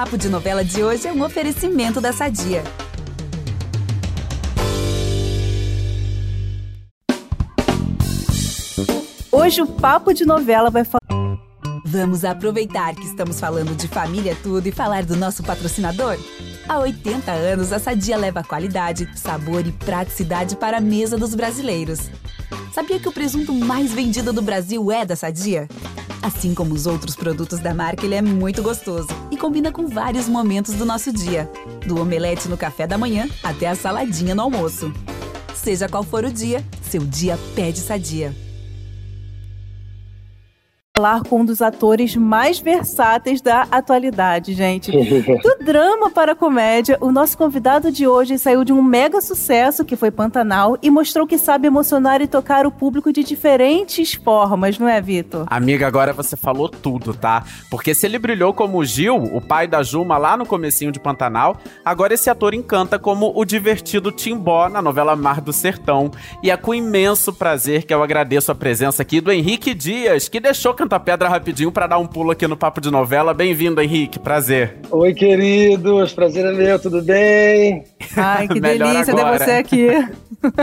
Papo de Novela de hoje é um oferecimento da Sadia. Hoje o Papo de Novela vai falar. Vamos aproveitar que estamos falando de família tudo e falar do nosso patrocinador? Há 80 anos, a Sadia leva qualidade, sabor e praticidade para a mesa dos brasileiros. Sabia que o presunto mais vendido do Brasil é da Sadia? Assim como os outros produtos da marca, ele é muito gostoso e combina com vários momentos do nosso dia, do omelete no café da manhã até a saladinha no almoço. Seja qual for o dia, seu dia pede Sadia falar com um dos atores mais versáteis da atualidade, gente. Do drama para a comédia, o nosso convidado de hoje saiu de um mega sucesso que foi Pantanal e mostrou que sabe emocionar e tocar o público de diferentes formas, não é, Vitor? Amiga, agora você falou tudo, tá? Porque se ele brilhou como Gil, o pai da Juma lá no comecinho de Pantanal, agora esse ator encanta como o divertido Timbó na novela Mar do Sertão. E é com imenso prazer que eu agradeço a presença aqui do Henrique Dias, que deixou cantar pedra rapidinho para dar um pulo aqui no Papo de Novela. Bem-vindo, Henrique. Prazer. Oi, queridos. Prazer é meu. Tudo bem? Ai, que delícia ter você aqui.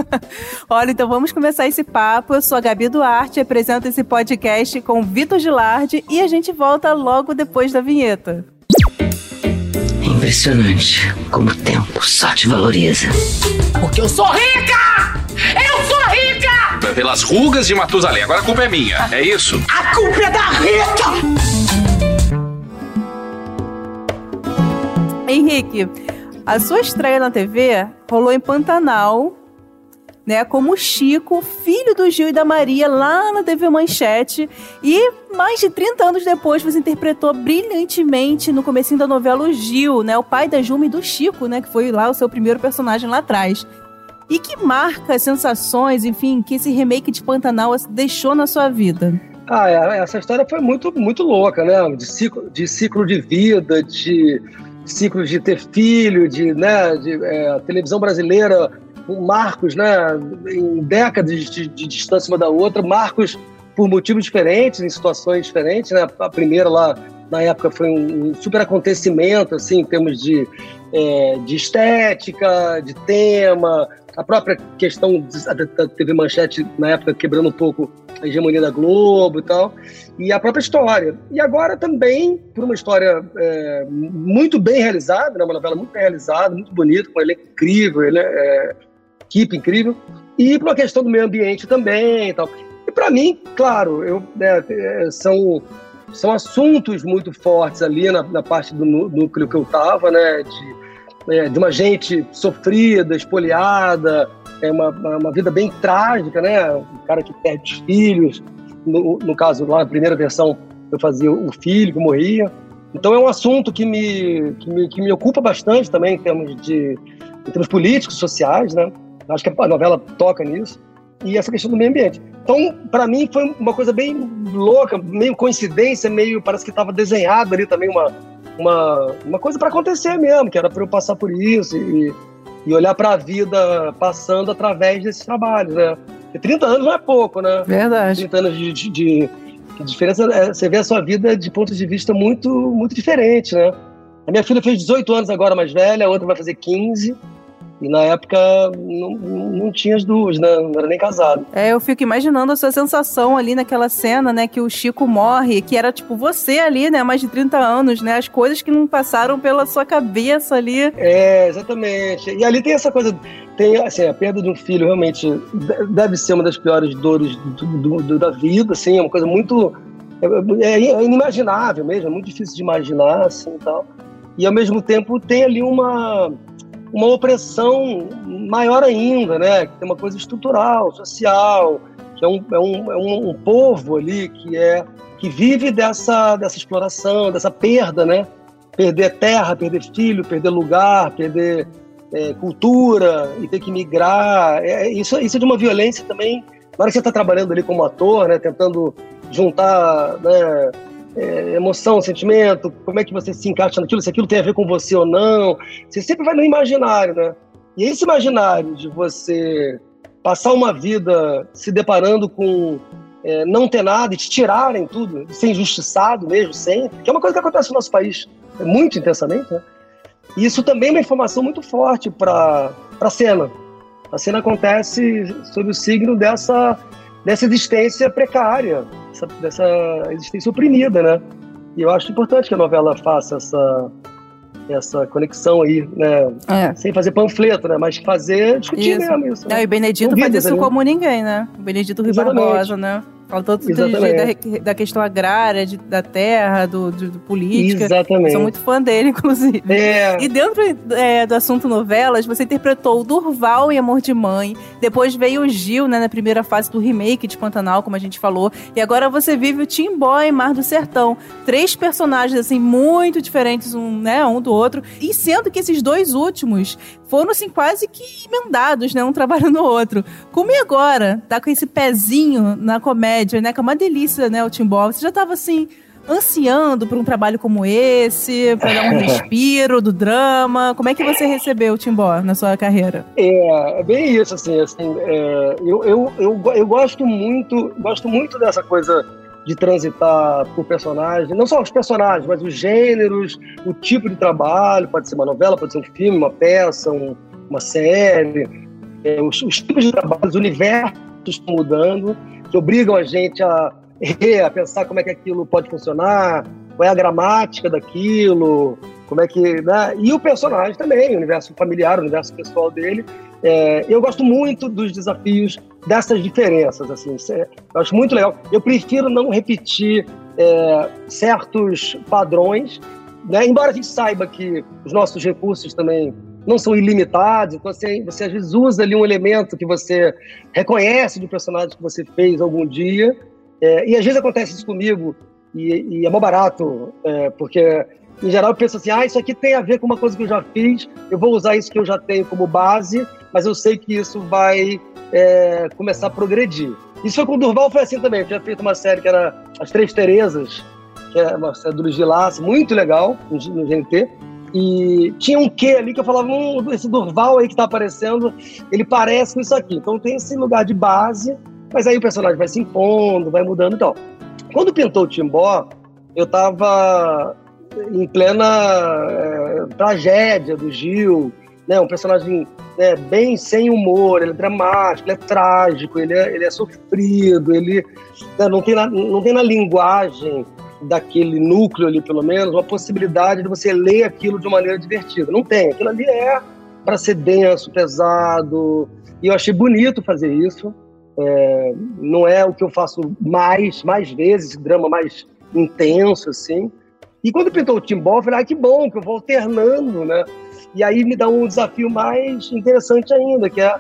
Olha, então vamos começar esse papo. Eu sou a Gabi Duarte, apresento esse podcast com Vitor Gilardi e a gente volta logo depois da vinheta. É impressionante como o tempo só te valoriza. Porque eu sou rica! Pelas rugas de Matusalém. Agora a culpa é minha, é isso? A culpa é da Rita! Henrique, a sua estreia na TV rolou em Pantanal, né, como Chico, filho do Gil e da Maria, lá na TV Manchete. E mais de 30 anos depois, você interpretou brilhantemente no comecinho da novela o Gil, né, o pai da Juma e do Chico, né, que foi lá o seu primeiro personagem lá atrás. E que marca, sensações, enfim, que esse remake de Pantanal deixou na sua vida? Ah, é, essa história foi muito, muito louca, né? De ciclo de, ciclo de vida, de ciclo de ter filho, de, né, de é, televisão brasileira, marcos, né, em décadas de, de distância uma da outra, marcos por motivos diferentes, em situações diferentes, né? A primeira lá na época foi um, super acontecimento, assim, em termos de, é, de estética, de tema, a própria questão da TV Manchete, na época, quebrando um pouco a hegemonia da Globo e tal, e a própria história. E agora também, por uma história é, muito bem realizada, né, uma novela muito bem realizada, muito bonita, com um elenco incrível, é, equipe incrível, e por uma questão do meio ambiente também e tal. E para mim, claro, eu, né, é, são, são assuntos muito fortes ali na, na parte do núcleo que eu estava, né, de é, de uma gente sofrida, espoliada, é uma, uma vida bem trágica, né? Um cara que perde os filhos. No, no caso, lá na primeira versão, eu fazia o filho que morria. Então é um assunto que me, que me, que me ocupa bastante também em termos, de, em termos políticos, sociais, né? Acho que a novela toca nisso. E essa questão do meio ambiente. Então, para mim, foi uma coisa bem louca, meio coincidência, meio parece que estava desenhado ali também uma, uma, uma coisa para acontecer mesmo, que era para eu passar por isso e, e olhar para a vida passando através desses trabalhos, né? Porque 30 anos não é pouco, né? Verdade. 30 anos de, de, de, diferença, é, você vê a sua vida de pontos de vista muito, muito diferentes, né? A minha filha fez 18 anos agora, mais velha, a outra vai fazer 15. E na época não, não tinha as duas, né? Não era nem casado. É, eu fico imaginando a sua sensação ali naquela cena, né? Que o Chico morre, que era tipo você ali, né? Mais de 30 anos, né? As coisas que não passaram pela sua cabeça ali. É, exatamente. E ali tem essa coisa. Tem, assim, a perda de um filho realmente deve ser uma das piores dores do, do, do, da vida, assim. É uma coisa muito. É, é inimaginável mesmo, é muito difícil de imaginar, assim e tal. E ao mesmo tempo tem ali uma uma opressão maior ainda, né? Que tem uma coisa estrutural, social, que é um, é um, é um, um povo ali que é que vive dessa, dessa exploração, dessa perda, né? Perder terra, perder filho, perder lugar, perder é, cultura e ter que migrar. É, isso, isso é de uma violência também. Na hora que você está trabalhando ali como ator, né? Tentando juntar né, é, emoção, sentimento, como é que você se encaixa naquilo, se aquilo tem a ver com você ou não. Você sempre vai no imaginário, né? E esse imaginário de você passar uma vida se deparando com é, não ter nada e te tirarem tudo, ser injustiçado mesmo, sempre, que é uma coisa que acontece no nosso país muito intensamente, né? E isso também é uma informação muito forte para a cena. A cena acontece sob o signo dessa, dessa existência precária, dessa, dessa existência oprimida, né? E eu acho importante que a novela faça essa, essa conexão aí, né? É. Sem fazer panfleto, né? Mas fazer, discutir isso. mesmo isso. Né? e Benedito faz isso como ninguém, né? O Benedito Rui Barbosa, né? Fala tanto da, da, questão agrária, de, da terra, do, do, do política. Exatamente. Sou muito fã dele, inclusive. É. E dentro é, do assunto novelas, você interpretou o Durval em Amor de Mãe. Depois veio o Gil, né, na primeira fase do remake de Pantanal, como a gente falou. E agora você vive o Timbó em Mar do Sertão. Três personagens, assim, muito diferentes um, né, um do outro. E sendo que esses dois últimos foram, assim, quase que emendados, né, um trabalhando no outro. Como e agora? Tá com esse pezinho na comédia né? Que é uma delícia, né? O Timbó. Você já estava assim ansiando por um trabalho como esse, para dar um respiro do drama? Como é que você recebeu o Timbó na sua carreira? É, é bem isso, assim, assim é, eu, eu, eu, eu gosto muito, gosto muito dessa coisa de transitar por personagem, não só os personagens, mas os gêneros, o tipo de trabalho, pode ser uma novela, pode ser um filme, uma peça, um, uma série, é, os, os tipos de trabalho, os universos estão mudando, que obrigam a gente a, a pensar como é que aquilo pode funcionar, qual é a gramática daquilo, como é que. Né? E o personagem também, o universo familiar, o universo pessoal dele. É, eu gosto muito dos desafios dessas diferenças, assim, eu acho muito legal. Eu prefiro não repetir é, certos padrões, né? embora a gente saiba que os nossos recursos também não são ilimitados, então você, você às vezes usa ali um elemento que você reconhece de personagem que você fez algum dia, é, e às vezes acontece isso comigo, e, e é mó barato, é, porque em geral eu penso assim, ah, isso aqui tem a ver com uma coisa que eu já fiz, eu vou usar isso que eu já tenho como base, mas eu sei que isso vai é, começar a progredir. Isso foi com o Durval, foi assim também, eu tinha feito uma série que era As Três Terezas, que é uma série do Gilasso, muito legal, no GNT, e tinha um quê ali que eu falava, hum, esse Durval aí que tá aparecendo, ele parece com isso aqui. Então tem esse lugar de base, mas aí o personagem vai se impondo, vai mudando e então. tal. Quando pintou o Timbó, eu tava em plena é, tragédia do Gil, né? Um personagem né, bem sem humor, ele é dramático, ele é trágico, ele é, ele é sofrido, ele né, não, tem na, não tem na linguagem daquele núcleo ali, pelo menos, uma possibilidade de você ler aquilo de maneira divertida. Não tem. Aquilo ali é para ser denso, pesado. E eu achei bonito fazer isso. É, não é o que eu faço mais, mais vezes, drama mais intenso, assim. E quando pintou o timbal, eu falei, ah, que bom, que eu vou alternando, né? E aí me dá um desafio mais interessante ainda, que é,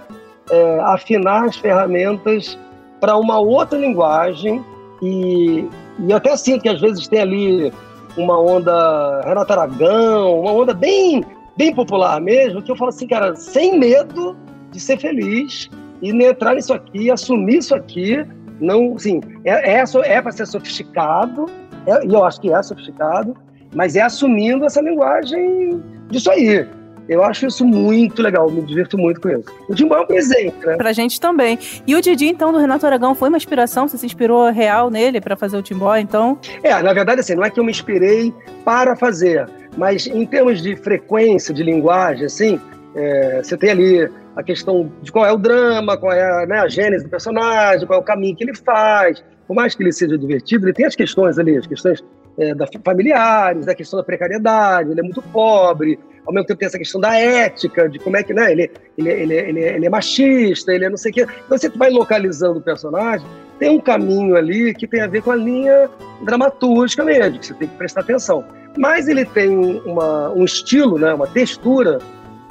é afinar as ferramentas para uma outra linguagem e, e eu até sinto que às vezes tem ali uma onda Renato Aragão, uma onda bem, bem popular mesmo, que eu falo assim, cara, sem medo de ser feliz e entrar nisso aqui, assumir isso aqui, não, assim, é, é, é para ser sofisticado, é, e eu acho que é sofisticado, mas é assumindo essa linguagem disso aí. Eu acho isso muito legal, me divirto muito com isso. O Timbó é um presente, né? Pra gente também. E o Didi, então, do Renato Aragão, foi uma inspiração? Você se inspirou real nele para fazer o Timbó, então? É, na verdade, assim, não é que eu me inspirei para fazer, mas em termos de frequência, de linguagem, assim, é, você tem ali a questão de qual é o drama, qual é né, a gênese do personagem, qual é o caminho que ele faz. Por mais que ele seja divertido, ele tem as questões ali, as questões é, da, familiares, a questão da precariedade, ele é muito pobre, ao mesmo tempo tem essa questão da ética, de como é que, né, ele, ele, ele, ele, ele é machista, ele é não sei o quê. Então você vai localizando o personagem, tem um caminho ali que tem a ver com a linha dramatúrgica mesmo, que você tem que prestar atenção. Mas ele tem uma, um estilo, né, uma textura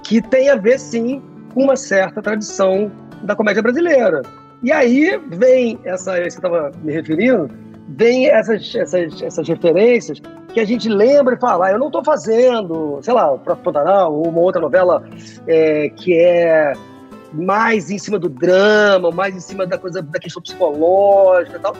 que tem a ver, sim, com uma certa tradição da comédia brasileira. E aí vem essa, você estava me referindo, vem essas, essas, essas referências que a gente lembra e fala, ah, eu não estou fazendo, sei lá, o próprio Pantanal ou uma outra novela é, que é mais em cima do drama, mais em cima da coisa da questão psicológica e tal.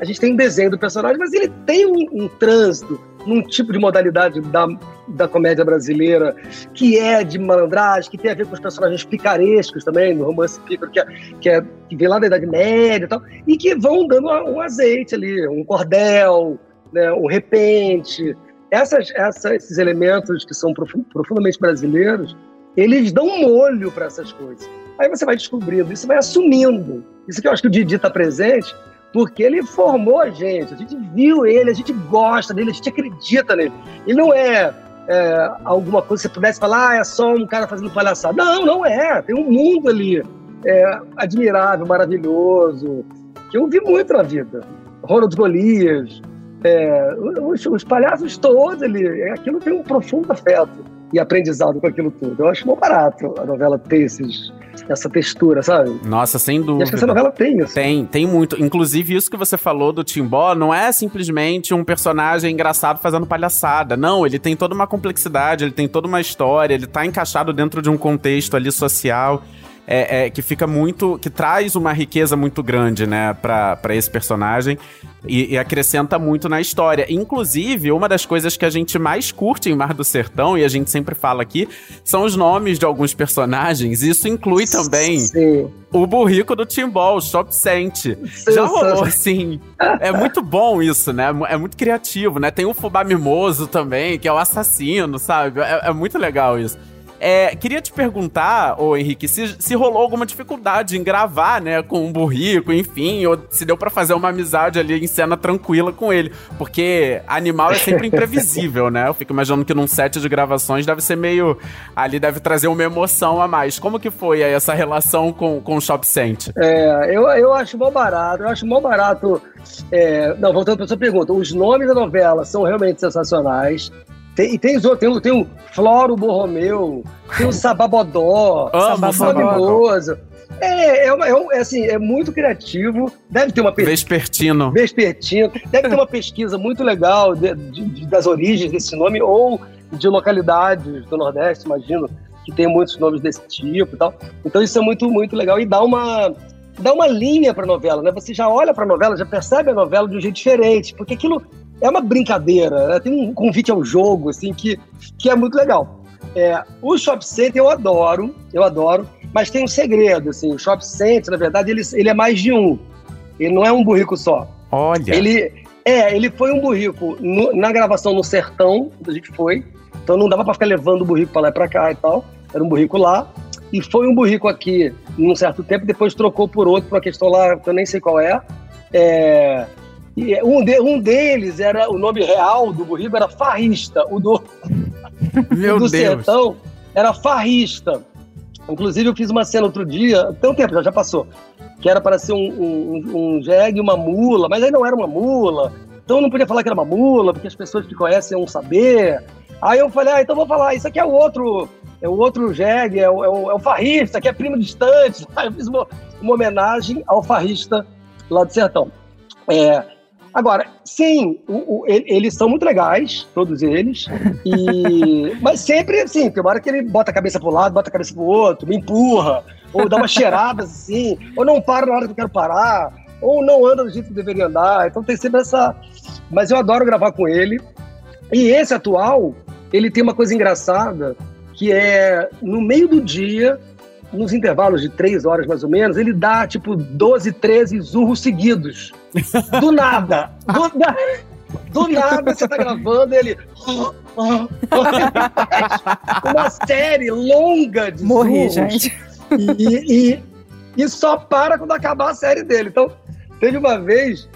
A gente tem um desenho do personagem, mas ele tem um, um trânsito num tipo de modalidade da, da comédia brasileira que é de malandragem, que tem a ver com os personagens picarescos também, no romance pícaro, que, é, que, é, que vem lá da Idade Média e tal, e que vão dando um azeite ali, um cordel, né, um repente, essas, essa, esses elementos que são profundamente brasileiros, eles dão um molho para essas coisas. Aí você vai descobrindo, isso vai assumindo. Isso que eu acho que o Didi está presente, porque ele formou a gente, a gente viu ele, a gente gosta dele, a gente acredita nele. Ele não é, é alguma coisa que você pudesse falar, ah, é só um cara fazendo palhaçada. Não, não é. Tem um mundo ali é, admirável, maravilhoso, que eu vi muito na vida. Ronald Golias, é, os, os, palhaços todos, ele, aquilo tem um profundo afeto e aprendizado com aquilo tudo. Eu acho muito barato a novela ter esses, essa textura, sabe? Nossa, sem dúvida. E acho que essa novela tem isso. Tem, tem muito. Inclusive, isso que você falou do Timbó não é simplesmente um personagem engraçado fazendo palhaçada. Não, ele tem toda uma complexidade, ele tem toda uma história, ele tá encaixado dentro de um contexto ali social é, é, que fica muito. que traz uma riqueza muito grande, né, pra, pra esse personagem e, e, acrescenta muito na história. Inclusive, uma das coisas que a gente mais curte em Mar do Sertão, e a gente sempre fala aqui, são os nomes de alguns personagens. Isso inclui também Sim. o burrico do Timbó, o Shop Sent. Já rolou, assim. É muito bom isso, né? É muito criativo, né? Tem o Fubá Mimoso também, que é o assassino, sabe? é, é muito legal isso. É, queria te perguntar, ô Henrique, se, se rolou alguma dificuldade em gravar, né, com o burrico, enfim, ou se deu para fazer uma amizade ali em cena tranquila com ele. Porque animal é sempre imprevisível, né? Eu fico imaginando que num set de gravações deve ser meio. Ali deve trazer uma emoção a mais. Como que foi aí essa relação com, com o Shop Sent? É, eu, eu acho mó barato, eu acho mó barato. É, não, voltando para sua pergunta, os nomes da novela são realmente sensacionais. Tem, e tem, tem, tem, tem o Floro Borromeu, tem o Sababodó, Sababodó. É, é, uma, é, um, é, assim, é muito criativo. Deve ter uma pesquisa. Vespertino. Vespertino. Deve ter uma pesquisa muito legal de, de, das origens desse nome, ou de localidades do Nordeste, imagino, que tem muitos nomes desse tipo e tal. Então isso é muito, muito legal. E dá uma, dá uma linha para a novela, né? Você já olha para a novela, já percebe a novela de um jeito diferente, porque aquilo é uma brincadeira, né? tem um convite ao jogo, assim, que, que é muito legal. É, o Shop Center eu adoro, eu adoro, mas tem um segredo, assim, o Shop Center, na verdade, ele, ele é mais de um. Ele não é um burrico só. Olha! Ele, é, ele foi um burrico no, na gravação no Sertão, a gente foi, então não dava para ficar levando o burrico para lá e para cá e tal, era um burrico lá, e foi um burrico aqui num certo tempo, depois trocou por outro, por uma questão lá que eu nem sei qual é, é e um, de, um deles era o nome real do burrico era Farrista. O do, Meu o do Deus. Sertão era Farrista. Inclusive, eu fiz uma cena outro dia, tem um tempo, já, já passou, que era para ser um, um, um jegue uma mula, mas aí não era uma mula. Então eu não podia falar que era uma mula, porque as pessoas que conhecem iam saber. Aí eu falei, ah, então vou falar, isso aqui é o outro, é o outro jegue, é o, é o, é o farrista, que é primo distante. Aí eu fiz uma, uma homenagem ao farrista lá do sertão. É, Agora, sim, o, o, eles são muito legais, todos eles. E... Mas sempre assim, tem uma hora que ele bota a cabeça pro lado, bota a cabeça pro outro, me empurra, ou dá uma cheirada assim, ou não para na hora que eu quero parar, ou não anda do jeito que deveria andar. Então tem sempre essa. Mas eu adoro gravar com ele. E esse atual, ele tem uma coisa engraçada, que é no meio do dia, nos intervalos de três horas mais ou menos, ele dá tipo 12, 13 zurros seguidos. Do nada. Do, do nada você tá gravando ele. Uma série longa de Morri, gente. E, e, e só para quando acabar a série dele. Então, teve uma vez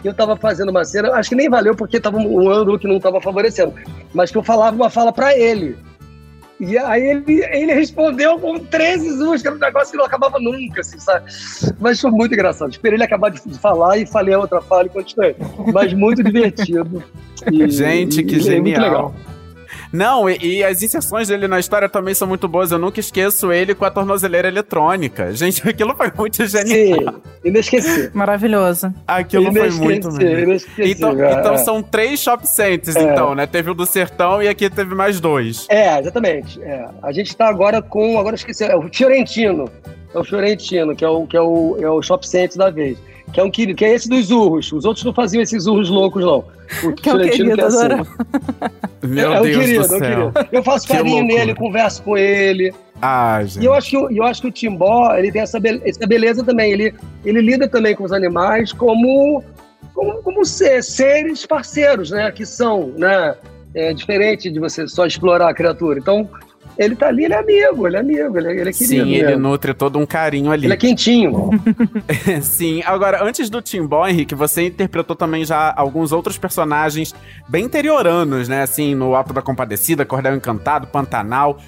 que eu tava fazendo uma cena, acho que nem valeu porque tava um ângulo que não tava favorecendo, mas que eu falava uma fala para ele. E aí ele, ele respondeu com 13 zus, que era um negócio que não acabava nunca, assim, sabe? Mas foi muito engraçado. Esperei ele acabar de falar e falei a outra fala e continuei. Mas muito divertido. E, Gente, que e, genial. Muito legal. Não, e, e, as inserções dele na história também são muito boas. Eu nunca esqueço ele com a tornozeleira eletrônica. Gente, aquilo foi muito genial. Sim, inesquecível. Maravilhoso. Aquilo foi muito então, então é. são três shop centers, é. então, né? Teve o do Sertão e aqui teve mais dois. É, exatamente. É. A gente tá agora com, agora esqueci, é o Fiorentino. É o Fiorentino, que é o, que é o, é o shop center da vez que é um querido, que é esse dos urros. Os outros não faziam esses urros loucos, não. O que é o querido, que é assim. Meu é, Deus é querido, céu. É querido. Eu faço carinho nele, converso com ele. Ah, gente. E eu acho que, eu acho que o Timbó, ele tem essa, be essa beleza também. Ele, ele lida também com os animais como, como, como ser, seres parceiros, né? Que são, né? é diferente de você só explorar a criatura. Então, ele tá ali, ele é amigo, ele é amigo, ele é, ele é querido. Sim, ele mesmo. nutre todo um carinho ali. Ele é quentinho. Sim, agora, antes do Timbó, Henrique, você interpretou também já alguns outros personagens bem interioranos, né? Assim, no Alto da Compadecida, Cordel Encantado, Pantanal.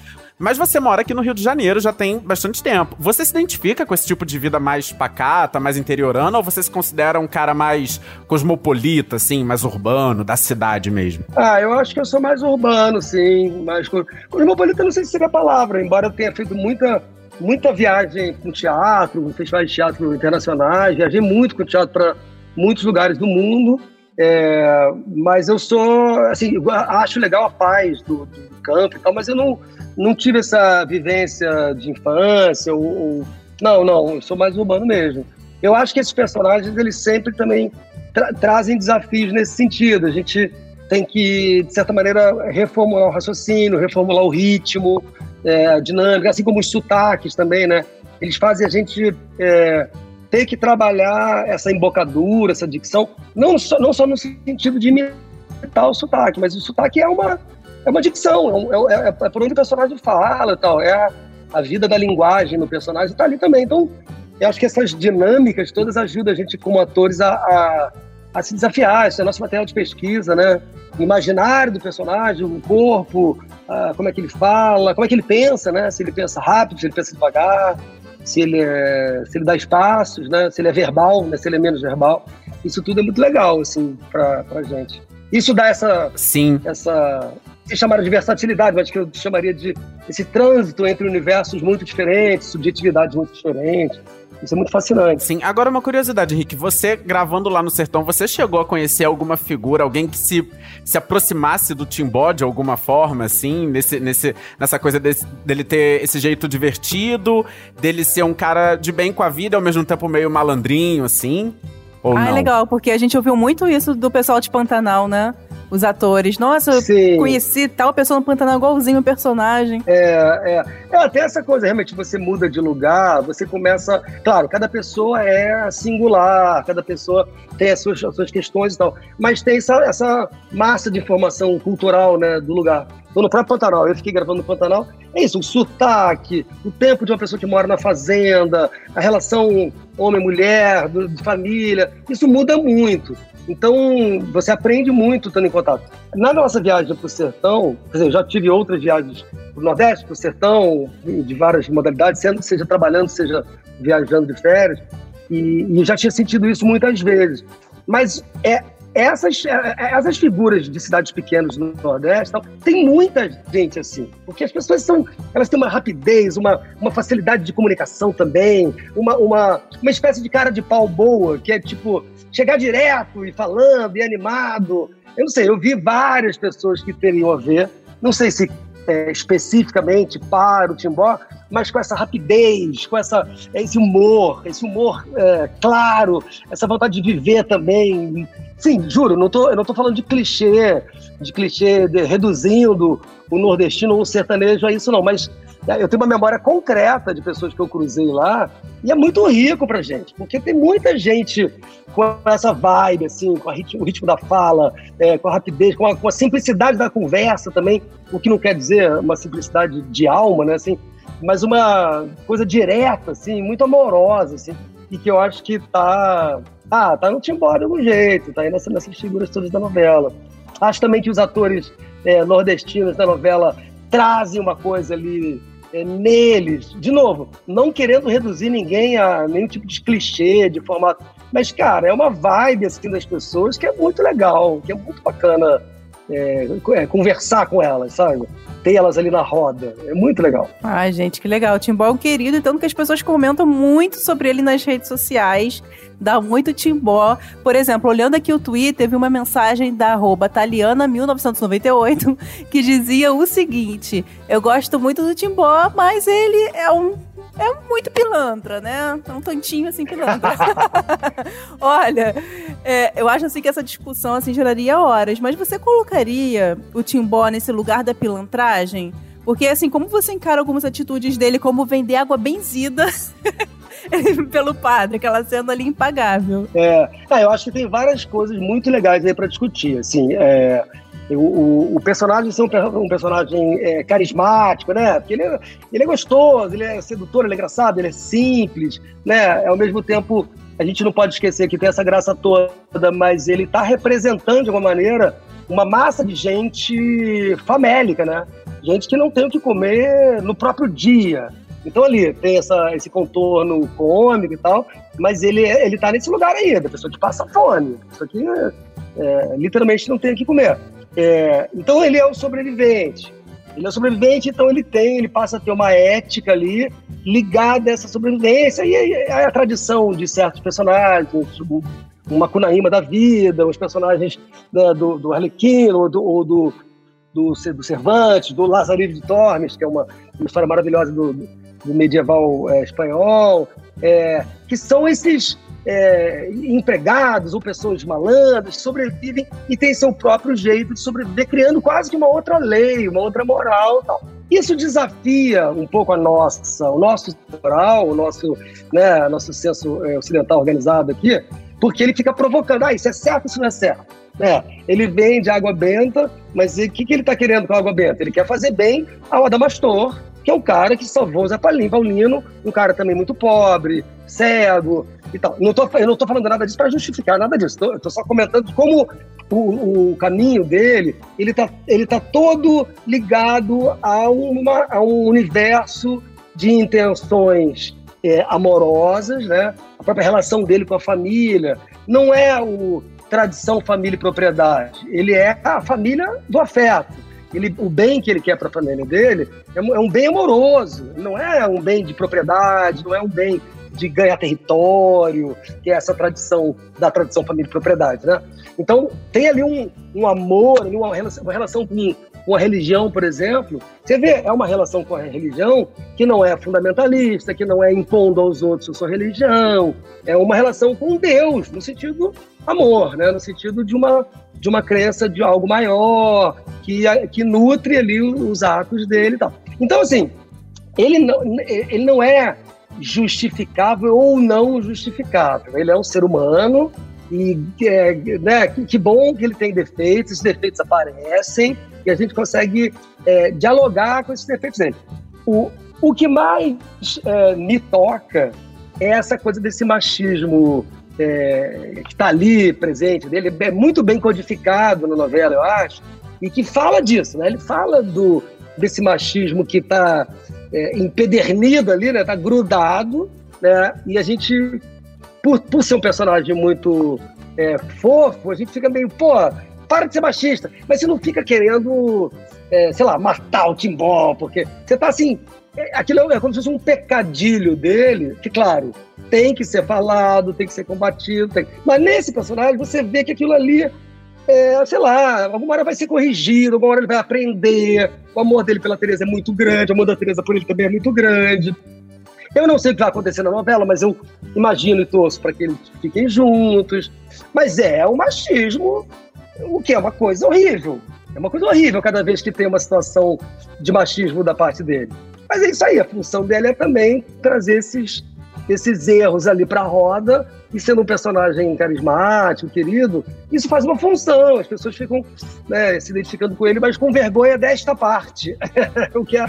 Mas você mora aqui no Rio de Janeiro já tem bastante tempo. Você se identifica com esse tipo de vida mais pacata, mais interiorana, ou você se considera um cara mais cosmopolita, assim, mais urbano, da cidade mesmo? Ah, eu acho que eu sou mais urbano, sim. Mais co- cosmopolita, não sei se seria a palavra, embora eu tenha feito muita, muita viagem com teatro, com festivais de teatro internacionais, viajei muito com teatro para muitos lugares do mundo. É, mas eu sou, assim, acho legal a paz do, do campo e tal, mas eu não, não tive essa vivência de infância ou, ou- não, não, eu sou mais urbano mesmo. Eu acho que esses personagens eles sempre também tra- trazem desafios nesse sentido. A gente tem que de certa maneira reformular o raciocínio, reformular o ritmo, é, a dinâmica, assim como os sotaques também, né? Eles fazem a gente é, ter que trabalhar essa embocadura, essa dicção, não só, não só no sentido de imitar o sotaque, mas o sotaque é uma é uma dicção, é, é, é- é por onde o personagem fala tal, é a, a vida da linguagem no personagem está ali também. Então, eu acho que essas dinâmicas todas ajudam a gente, como atores, a, a, a se desafiar. Isso é nosso material de pesquisa, né? O imaginário do personagem, o corpo, ah, como é que ele fala, como é que ele pensa, né? Se ele pensa rápido, se ele pensa devagar, se ele, é, se ele dá espaços, né? Se ele é verbal, né? se ele é menos verbal. Isso tudo é muito legal, assim, pra, pra gente. Isso dá essa, Sim. essa se chamaram de versatilidade, mas que eu chamaria de esse trânsito entre universos muito diferentes, subjetividades muito diferentes. Isso é muito fascinante. Sim, agora uma curiosidade, Henrique. Você, gravando lá no Sertão, você chegou a conhecer alguma figura, alguém que se, se aproximasse do Timbó de alguma forma, assim, nesse, nesse, nessa coisa desse- dele ter esse jeito divertido, dele ser um cara de bem com a vida, ao mesmo tempo meio malandrinho, assim? Ou ah, não? é legal, porque a gente ouviu muito isso do pessoal de Pantanal, né? Os atores. Nossa, eu Sim. conheci tal pessoa no Pantanal igualzinho o personagem. É, é, é até essa coisa, realmente, você muda de lugar, você começa. Claro, cada pessoa é singular, cada pessoa tem as suas, as suas questões e tal, mas tem essa, essa massa de informação cultural né, do lugar. Então, no próprio Pantanal, eu fiquei gravando no Pantanal, é isso, o sotaque, o tempo de uma pessoa que mora na fazenda, a relação homem-mulher, de família, isso muda muito. Então, você aprende muito estando em contato. Na nossa viagem para o sertão, quer dizer, eu já tive outras viagens para o Nordeste, para o sertão, de várias modalidades, sendo, seja trabalhando, seja viajando de férias, e, e já tinha sentido isso muitas vezes. Mas é, essas, é, essas figuras de cidades pequenas no Nordeste, tem muita gente assim, porque as pessoas são, elas têm uma rapidez, uma, uma facilidade de comunicação também, uma, uma, uma espécie de cara de pau boa, que é tipo chegar direto e falando e animado. Eu não sei, eu vi várias pessoas que teriam a ver, não sei se é, especificamente para o Timbó, mas com essa rapidez, com essa, esse humor, esse humor é, claro, essa vontade de viver também. Sim, juro, não tô, eu não estou falando de clichê, de clichê de, reduzindo o nordestino ou o sertanejo a isso, não, mas eu tenho uma memória concreta de pessoas que eu cruzei lá e é muito rico pra gente, porque tem muita gente com essa vibe, assim, com ritmo, o ritmo da fala, é, com a rapidez, com a, com a, simplicidade da conversa também, o que não quer dizer uma simplicidade de alma, né, assim, mas uma coisa direta, assim, muito amorosa, assim, e que eu acho que tá, ah, tá no Timbó de algum jeito, tá aí nessa, nessas figuras todas da novela. Acho também que os atores é, nordestinos da novela trazem uma coisa ali é, neles, de novo, não querendo reduzir ninguém a nenhum tipo de clichê, de formato, mas, cara, é uma vibe assim das pessoas que é muito legal, que é muito bacana é, é, conversar com elas, sabe? Ter elas ali na roda. É muito legal. Ai, gente, que legal. O Timbó é um querido, tanto que as pessoas comentam muito sobre ele nas redes sociais. Dá muito Timbó. Por exemplo, olhando aqui o Twitter, vi uma mensagem da arroba Taliana1998 que dizia o seguinte: Eu gosto muito do Timbó, mas ele é um é muito pilantra, né? É um tantinho assim pilantra. Olha, é, eu acho assim que essa discussão assim geraria horas, mas você colocaria o Timbó nesse lugar da pilantragem? Porque assim, como você encara algumas atitudes dele como vender água benzida pelo padre, aquela cena ali impagável. É, eu acho que tem várias coisas muito legais aí para discutir, assim, é, o, o, personagem ser um, um personagem é, carismático, né? Porque ele é, ele é gostoso, ele é sedutor, ele é engraçado, ele é simples, né? Ao mesmo tempo, a gente não pode esquecer que tem essa graça toda, mas ele está representando de alguma maneira uma massa de gente famélica, né? Gente que não tem o que comer no próprio dia. Então ali tem essa, esse contorno cômico e tal, mas ele, ele tá nesse lugar aí, da pessoa que passa fome, pessoa que é, literalmente não tem o que comer. É, então ele é um sobrevivente. Ele é sobrevivente, então ele tem, ele passa a ter uma ética ali ligada a essa sobrevivência e a, a tradição de certos personagens, uma Cunaíma da vida, os personagens da, do, do Arlequino ou do, ou do, do, do Cervantes, do Lazarillo de Tormes, que é uma, uma história maravilhosa do, do medieval é, espanhol, é, que são esses é, empregados ou pessoas malandras sobrevivem e têm seu próprio jeito de sobreviver, criando quase que uma outra lei, uma outra moral tal. Isso desafia um pouco a nossa, o nosso moral, o nosso, né, nosso senso é, ocidental organizado aqui, porque ele fica provocando, ah, isso é certo, isso não é certo. É, ele vende água benta, mas o que, que ele está querendo com a água benta? Ele quer fazer bem ao Adamastor, que é um cara que salvou o Zé Paulino, um cara também muito pobre, cego e tal. Não tô, eu não estou falando nada disso para justificar nada disso, eu estou só comentando como o, o, caminho dele, ele está ele tá todo ligado a, uma, a um universo de intenções é, amorosas, né? a própria relação dele com a família. Não é o tradição, família e propriedade, ele é a família do afeto ele, o bem que ele quer para a família dele é é um, bem amoroso, não é um bem de propriedade, não é um bem de ganhar território, que é essa tradição da tradição família e propriedade, né? Então tem ali um, um amor, uma relação, uma relação com uma religião, por exemplo. Você vê, é uma relação com a religião que não é fundamentalista, que não é impondo aos outros a sua religião, é uma relação com Deus, no sentido amor, né? No sentido de uma de uma crença de algo maior, que, que nutre ali os atos dele e tal. Então, assim, ele não, ele não é justificável ou não justificável. Ele é um ser humano e é, né, que, que, bom que ele tem defeitos, esses defeitos aparecem e a gente consegue é, dialogar com esses defeitos dele. O, o que mais é, me toca é essa coisa desse machismo é, que está ali presente dele, é muito bem codificado na novela, eu acho, e que fala disso, né? Ele fala do, desse machismo que está é, empedernido ali, né? Tá grudado, né? E a gente, por, por ser um personagem muito é, fofo, a gente fica meio, pô, para de ser machista, mas você não fica querendo, é, sei lá, matar o Timbó, porque você tá assim, é, aquilo é como se fosse um pecadilho dele, que, claro, tem que ser falado, tem que ser combatido, tem... mas nesse personagem você vê que aquilo ali, é, sei lá, alguma hora vai ser corrigido, alguma hora ele vai aprender. O amor dele pela Teresa é muito grande, o amor da Teresa por ele também é muito grande. Eu não sei o que vai acontecer na novela, mas eu imagino e torço para que eles fiquem juntos. Mas é o machismo, o que é uma coisa horrível. É uma coisa horrível cada vez que tem uma situação de machismo da parte dele. Mas é isso aí, a função dele é também trazer esses, esses erros ali para a roda e sendo um personagem carismático, querido, isso faz uma função. As pessoas ficam né, se identificando com ele, mas com vergonha desta parte. o, que é,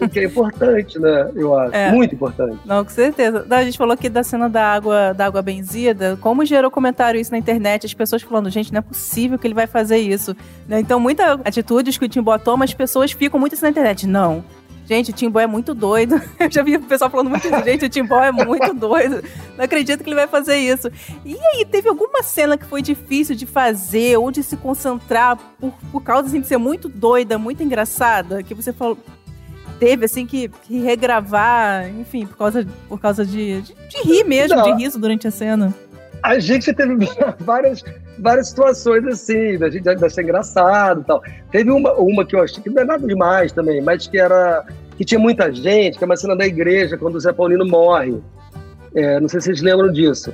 o que é importante, né? Eu acho. É. Muito importante. Não, com certeza. A gente falou aqui da cena da água, da água benzida. Como gerou comentário isso na internet, as pessoas falando, gente, não é possível que ele vai fazer isso. Né? Então, muita atitude que o Timbó toma, as pessoas ficam muito assim na internet. Não Gente, o Timbó é muito doido. Eu já vi o pessoal falando muito isso. Gente, o Timbó é muito doido. Não acredito que ele vai fazer isso. E aí, teve alguma cena que foi difícil de fazer ou de se concentrar por, por causa assim, de ser muito doida, muito engraçada? Que você falou, teve, assim, que, que, regravar, enfim, por causa, por causa de, de, de rir mesmo, Não. de riso durante a cena. A gente teve várias, várias situações assim, da gente achar engraçado e tal. Teve uma, uma que eu achei que não é nada demais também, mas que era que tinha muita gente, que é uma cena da igreja, quando o Zé Paulino morre. É, não sei se vocês lembram disso.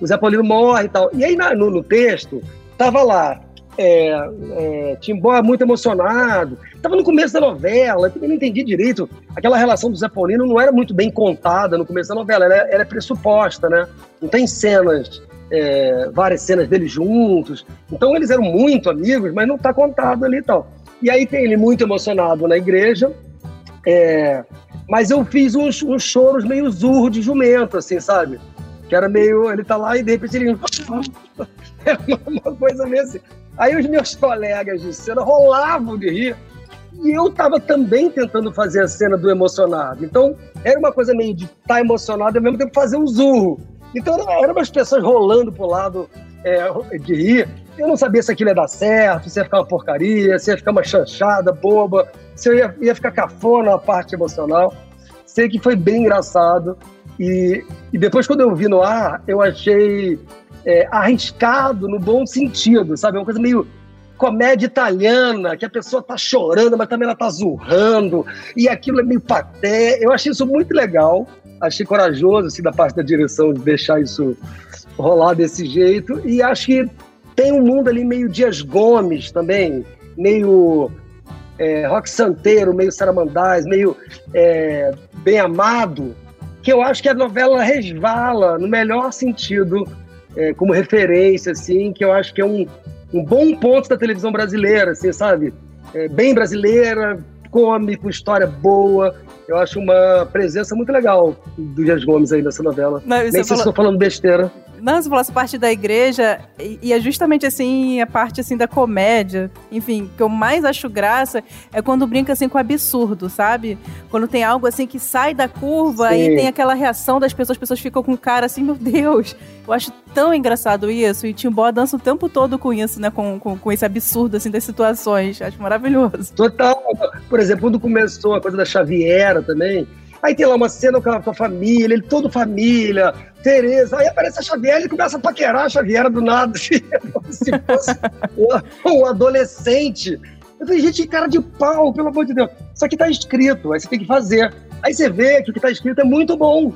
O Zé Paulino morre e tal. E aí na, no, no, texto, tava lá, é, é, Timbó muito emocionado. Tava no começo da novela, eu também não entendi direito. Aquela relação do Zé Paulino não era muito bem contada no começo da novela, ela, ela é pressuposta, né? Não tem cenas é, várias cenas deles juntos. Então eles eram muito amigos, mas não está contado ali e tal. E aí tem ele muito emocionado na igreja, é, mas eu fiz uns, uns choros meio zurro de jumento, assim, sabe? Que era meio. Ele tá lá e de repente ele. Era uma coisa meio assim. Aí os meus colegas de cena rolavam de rir. E eu tava também tentando fazer a cena do emocionado. Então, era uma coisa meio de estar tá emocionado e ao mesmo tempo fazer um zurro. Então, eram umas pessoas rolando pro lado é, de rir. Eu não sabia se aquilo ia dar certo, se ia ficar uma porcaria, se ia ficar uma chanchada boba, se ia, ia ficar cafona a parte emocional. Sei que foi bem engraçado. E, e depois, quando eu vi no ar, eu achei é, arriscado no bom sentido, sabe? É uma coisa meio comédia italiana, que a pessoa tá chorando, mas também ela tá zurrando, e aquilo é meio paté. Eu achei isso muito legal, achei corajoso assim, da parte da direção de deixar isso rolar desse jeito, e acho que tem um mundo ali meio Dias Gomes também, meio é, rock santeiro, meio saramandás, meio é, bem amado, que eu acho que a novela resvala no melhor sentido, é, como referência, assim, que eu acho que é um, um bom ponto da televisão brasileira, assim, sabe? É, bem brasileira, come, com história boa. Eu acho uma presença muito legal do Dias Gomes aí nessa novela. Não, Nem sei falou... se estou falando besteira. Não, você falou essa parte da igreja, e, e, é justamente assim, a parte assim da comédia. Enfim, que eu mais acho graça é quando brinca assim com absurdo, sabe? Quando tem algo assim que sai da curva Sim. e tem aquela reação das pessoas, as pessoas ficam com cara assim, meu Deus. Eu acho tão engraçado isso. E Timbó dança o tempo todo com isso, né? Com, com, com esse absurdo assim das situações. Acho maravilhoso. Total. Por exemplo, quando começou a coisa da Xaviera também, Aí tem lá uma cena com a, com a família, ele todo família, Tereza. Aí aparece a Xavier e começa a paquerar a Xavier do nada, assim, como se fosse um, um, adolescente. Eu falei, gente, cara de pau, pelo amor de Deus. Só que tá escrito, aí você tem que fazer. Aí você vê que o que tá escrito é muito bom.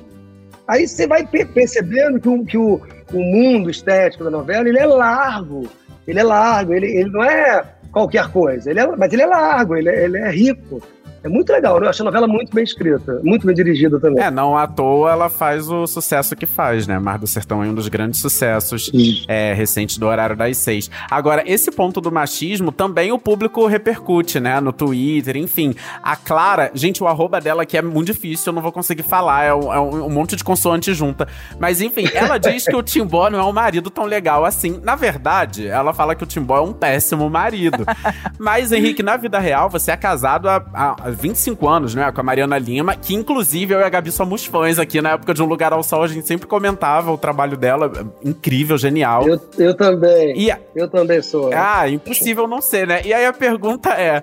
Aí você vai percebendo que, o, que o, o mundo estético da novela ele é largo. Ele é largo, ele, ele não é qualquer coisa, ele é, mas ele é largo, ele é, ele é rico. É muito legal, eu acho a novela muito bem escrita, muito bem dirigida também. É, não à toa ela faz o sucesso que faz, né? Mar do Sertão é um dos grandes sucessos é, recentes do horário das seis. Agora, esse ponto do machismo também o público repercute, né? No Twitter, enfim. A Clara, gente, o arroba dela aqui é muito difícil, eu não vou conseguir falar, é um, é um monte de consoante junta. Mas enfim, ela diz que o Timbó não é um marido tão legal assim. Na verdade, ela fala que o Timbó é um péssimo marido. Mas, Henrique, na vida real, você é casado há, há 25 anos, né? Com a Mariana Lima, que inclusive eu e a Gabi somos fãs aqui na época de Um Lugar ao Sol. A gente sempre comentava o trabalho dela. Incrível, genial. Eu, eu também. E, eu também sou. Ah, impossível não ser, né? E aí a pergunta é: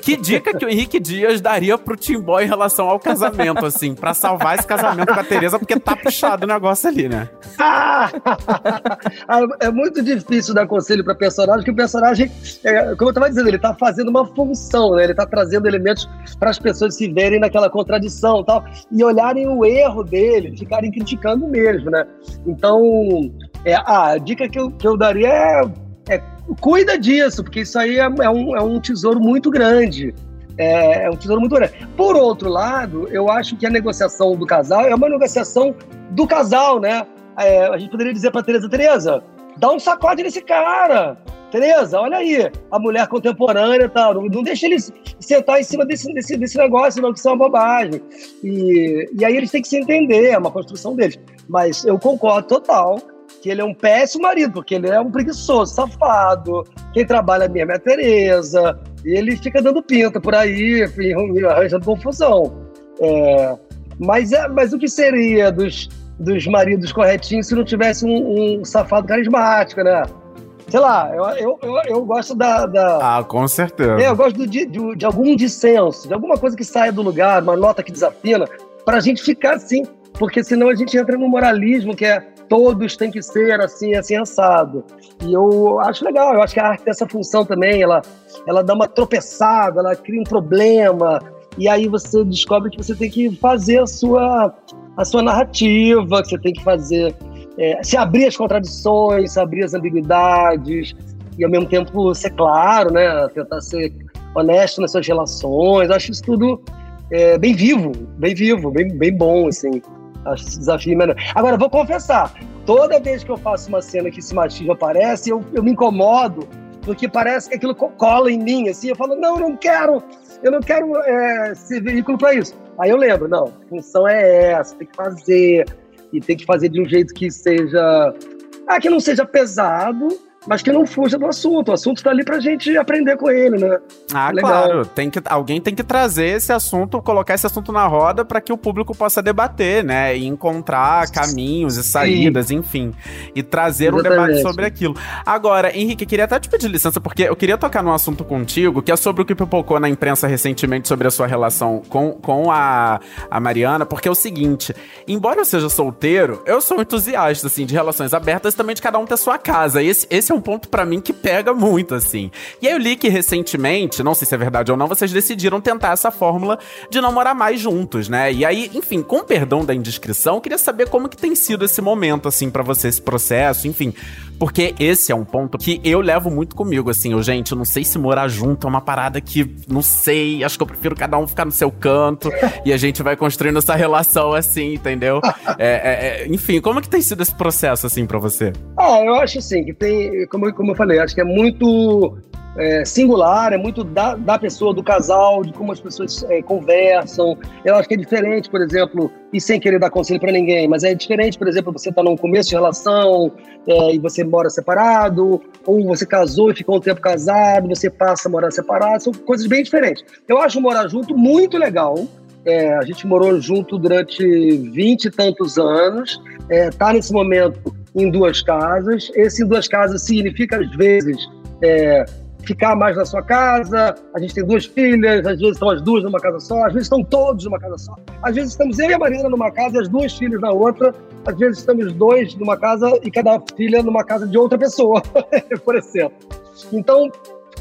que dica que o Henrique Dias daria pro Timbó em relação ao casamento, assim, para salvar esse casamento com a Tereza, porque tá puxado o negócio ali, né? é muito difícil dar conselho para personagem, que o personagem, é, como eu tava dizendo, ele tá fazendo uma função, né? Ele tá trazendo elementos para as pessoas se verem naquela contradição tal, e olharem o erro dele, ficarem criticando mesmo, né? Então, é, a dica que eu, que eu daria é, é cuida disso, porque isso aí é, é, um, é um tesouro muito grande. É, é, um tesouro muito grande. Por outro lado, eu acho que a negociação do casal é uma negociação do casal, né? É, a gente poderia dizer para Teresa, Teresa, dá um sacode nesse cara. Tereza, olha aí, a mulher contemporânea e tal. Não, não deixa eles sentar em cima desse, desse, desse negócio, não, que isso é uma bobagem. E, e aí eles têm que se entender, é uma construção deles. Mas eu concordo total que ele é um péssimo marido, porque ele é um preguiçoso, safado. Quem trabalha mesmo é a Tereza. E ele fica dando pinta por aí, arranjando confusão. É, mas, é, mas o que seria dos, dos maridos corretinhos se não tivesse um, um safado carismático, né? sei lá, eu, eu, eu, eu gosto da, da, Ah, com certeza. É, eu gosto de, de, de, algum dissenso, de alguma coisa que saia do lugar, uma nota que desafina, para a gente ficar assim, porque senão a gente entra no moralismo que é todos têm que ser assim, assim, assado. E eu acho legal, eu acho que a arte tem essa função também, ela, ela dá uma tropeçada, ela cria um problema, e aí você descobre que você tem que fazer a sua, a sua narrativa, que você tem que fazer é, se abrir as contradições, se abrir as ambiguidades e ao mesmo tempo ser claro, né? Tentar ser honesto nas suas relações. Acho isso tudo é, bem vivo, bem vivo, bem, bem bom, assim. Acho esse desafio menor. Agora, vou confessar, toda vez que eu faço uma cena que esse machismo aparece, eu, eu me incomodo, porque parece que aquilo cola em mim, assim, eu falo, não, não quero, eu não quero é, ser veículo para isso. Aí eu lembro, não, a função é essa, tem que fazer, e tem que fazer de um jeito que seja, ah, que não seja pesado, mas que não fuja do assunto. O assunto está ali pra gente aprender com ele, né? Ah, Legal. claro. Tem que, alguém tem que trazer esse assunto, colocar esse assunto na roda para que o público possa debater, né? E encontrar caminhos e saídas, enfim. E trazer um Exatamente. debate sobre aquilo. Agora, Henrique, queria até te pedir licença, porque eu queria tocar num assunto contigo, que é sobre o que pipocou na imprensa recentemente sobre a sua relação com, com a, a Mariana, porque é o seguinte: embora eu seja solteiro, eu sou um entusiasta, assim, de relações abertas e também de cada um ter sua casa. E esse, esse é um ponto pra mim que pega muito, assim. E aí eu li que recentemente, não sei se é verdade ou não, vocês decidiram tentar essa fórmula de não morar mais juntos, né? E aí, enfim, com perdão da indiscrição, eu queria saber como que tem sido esse momento, assim, pra você, esse processo, enfim. Porque esse é um ponto que eu levo muito comigo, assim, eu, gente, eu não sei se morar junto é uma parada que, não sei, acho que eu prefiro cada um ficar no seu canto e a gente vai construindo essa relação assim, entendeu? É, é, é, enfim, como que tem sido esse processo, assim, pra você? Ah, eu acho assim, que tem, como, como eu falei, acho que é muito é, singular, é muito da, da pessoa, do casal, de como as pessoas é, conversam. Eu acho que é diferente, por exemplo, e sem querer dar conselho para ninguém, mas é diferente, por exemplo, você tá num começo de relação é, e você mora separado, ou você casou e ficou um tempo casado, você passa a morar separado, são coisas bem diferentes. Eu acho morar junto muito legal. É, a gente morou junto durante vinte e tantos anos, é, tá nesse momento em duas casas. Esse em duas casas significa, às vezes, é, ficar mais na sua casa. A gente tem duas filhas, às vezes estão as duas numa casa só, às vezes estão todos numa casa só. Às vezes estamos eu e a Marina numa casa e as duas filhas na outra. Às vezes estamos dois numa casa e cada filha numa casa de outra pessoa, por exemplo. Então,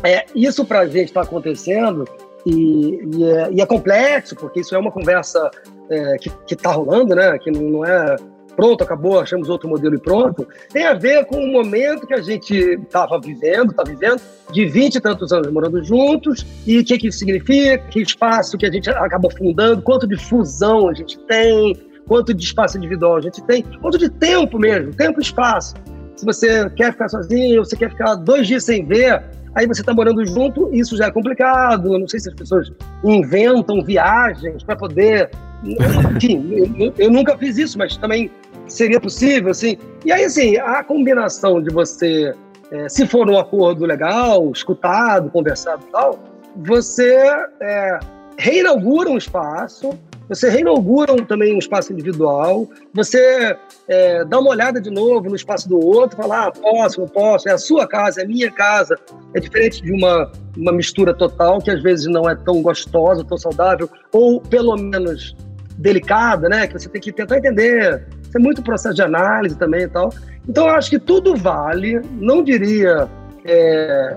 é, isso para a gente está acontecendo e, e é, e é complexo, porque isso é uma conversa é, que está rolando, né? Que não, é pronto, acabou, achamos outro modelo e pronto. Tem a ver com o momento que a gente estava vivendo, está vivendo, de 20 e tantos anos morando juntos, e o que, que isso significa, que espaço que a gente acaba fundando, quanto de fusão a gente tem, quanto de espaço individual a gente tem, quanto de tempo mesmo, tempo e espaço. Se você quer ficar sozinho, você quer ficar dois dias sem ver, aí você está morando junto, isso já é complicado. Eu não sei se as pessoas inventam viagens para poder. Enfim, eu, eu nunca fiz isso, mas também seria possível, assim. E aí, assim, a combinação de você, é, se for um acordo legal, escutado, conversado e tal, você é, reinaugura um espaço, você reinaugura um, também um espaço individual, você é, dá uma olhada de novo no espaço do outro, fala, ah, posso, não posso, é a sua casa, é a minha casa. É diferente de uma, uma mistura total, que às vezes não é tão gostosa, tão saudável, ou pelo menos delicada, né? Que você tem que tentar entender. Isso é muito processo de análise também e tal. Então, eu acho que tudo vale, não diria é,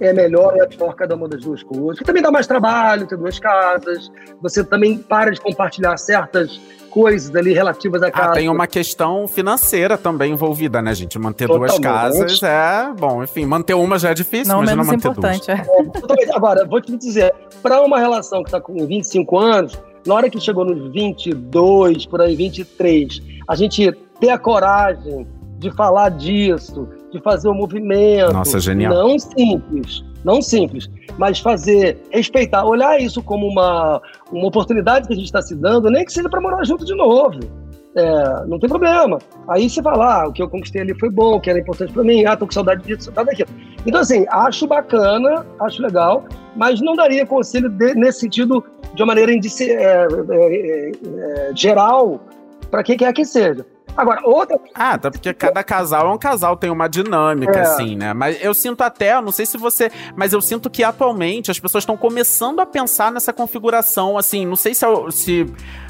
é melhor ou é pior cada uma das duas coisas. Porque também dá mais trabalho ter duas casas, você também para de compartilhar certas coisas ali relativas à casa. Ah, tem uma questão financeira também envolvida, né, gente? Manter duas Totalmente. casas é. Bom, enfim, manter uma já é difícil, Não imagina menos manter importante. é. Totalmente. Agora, vou te dizer, para uma relação que está com 25 anos, na hora que chegou nos 22, por aí, 23, a gente ter a coragem de falar disso, de fazer o movimento. Nossa, genial. Não simples, não simples, mas fazer, respeitar, olhar isso como uma, uma oportunidade que a gente está se dando, nem que seja para morar junto de novo. É, não tem problema. Aí você fala, ah, o que eu conquistei ali foi bom, o que era importante para mim, ah, tô com saudade disso, saudade daquilo. Então, assim, acho bacana, acho legal, mas não daria conselho de- nesse sentido de uma maneira indici- é, é, é, geral para quem quer que seja. Agora, outra Ah, até porque cada casal é um casal, tem uma dinâmica, É. assim, né? Mas eu sinto até, não sei se você. Mas eu sinto que atualmente as pessoas estão começando a pensar nessa configuração, assim, não sei se. é- se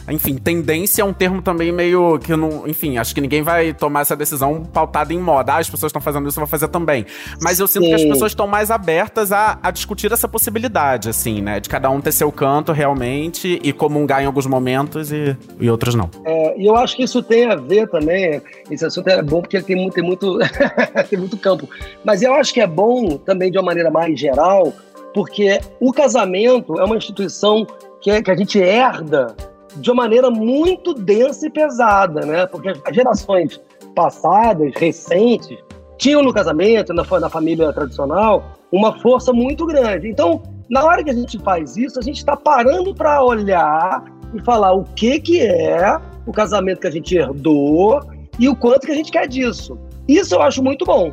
enfim, tendência é um termo também meio que não. Enfim, acho que ninguém vai tomar essa decisão pautada em moda. Ah, as pessoas estão fazendo isso, eu vou fazer também. Mas eu sinto que as Sim. pessoas estão mais abertas a, a discutir essa possibilidade, assim, né? De cada um ter seu canto realmente e comungar em alguns momentos e, e outros não. É, e eu acho que isso tem a ver também. Esse assunto é bom porque ele tem muito, tem muito, tem muito campo. Mas eu acho que é bom também de uma maneira mais geral, porque o casamento é uma instituição que, é- que a gente herda de uma maneira muito densa e pesada, né? Porque as gerações passadas, recentes, tinham no casamento, na, na família tradicional, uma força muito grande. Então, na hora que a gente faz isso, a gente está parando para olhar e falar o que, que é o casamento que a gente herdou e o quanto que a gente quer disso. Isso eu acho muito bom.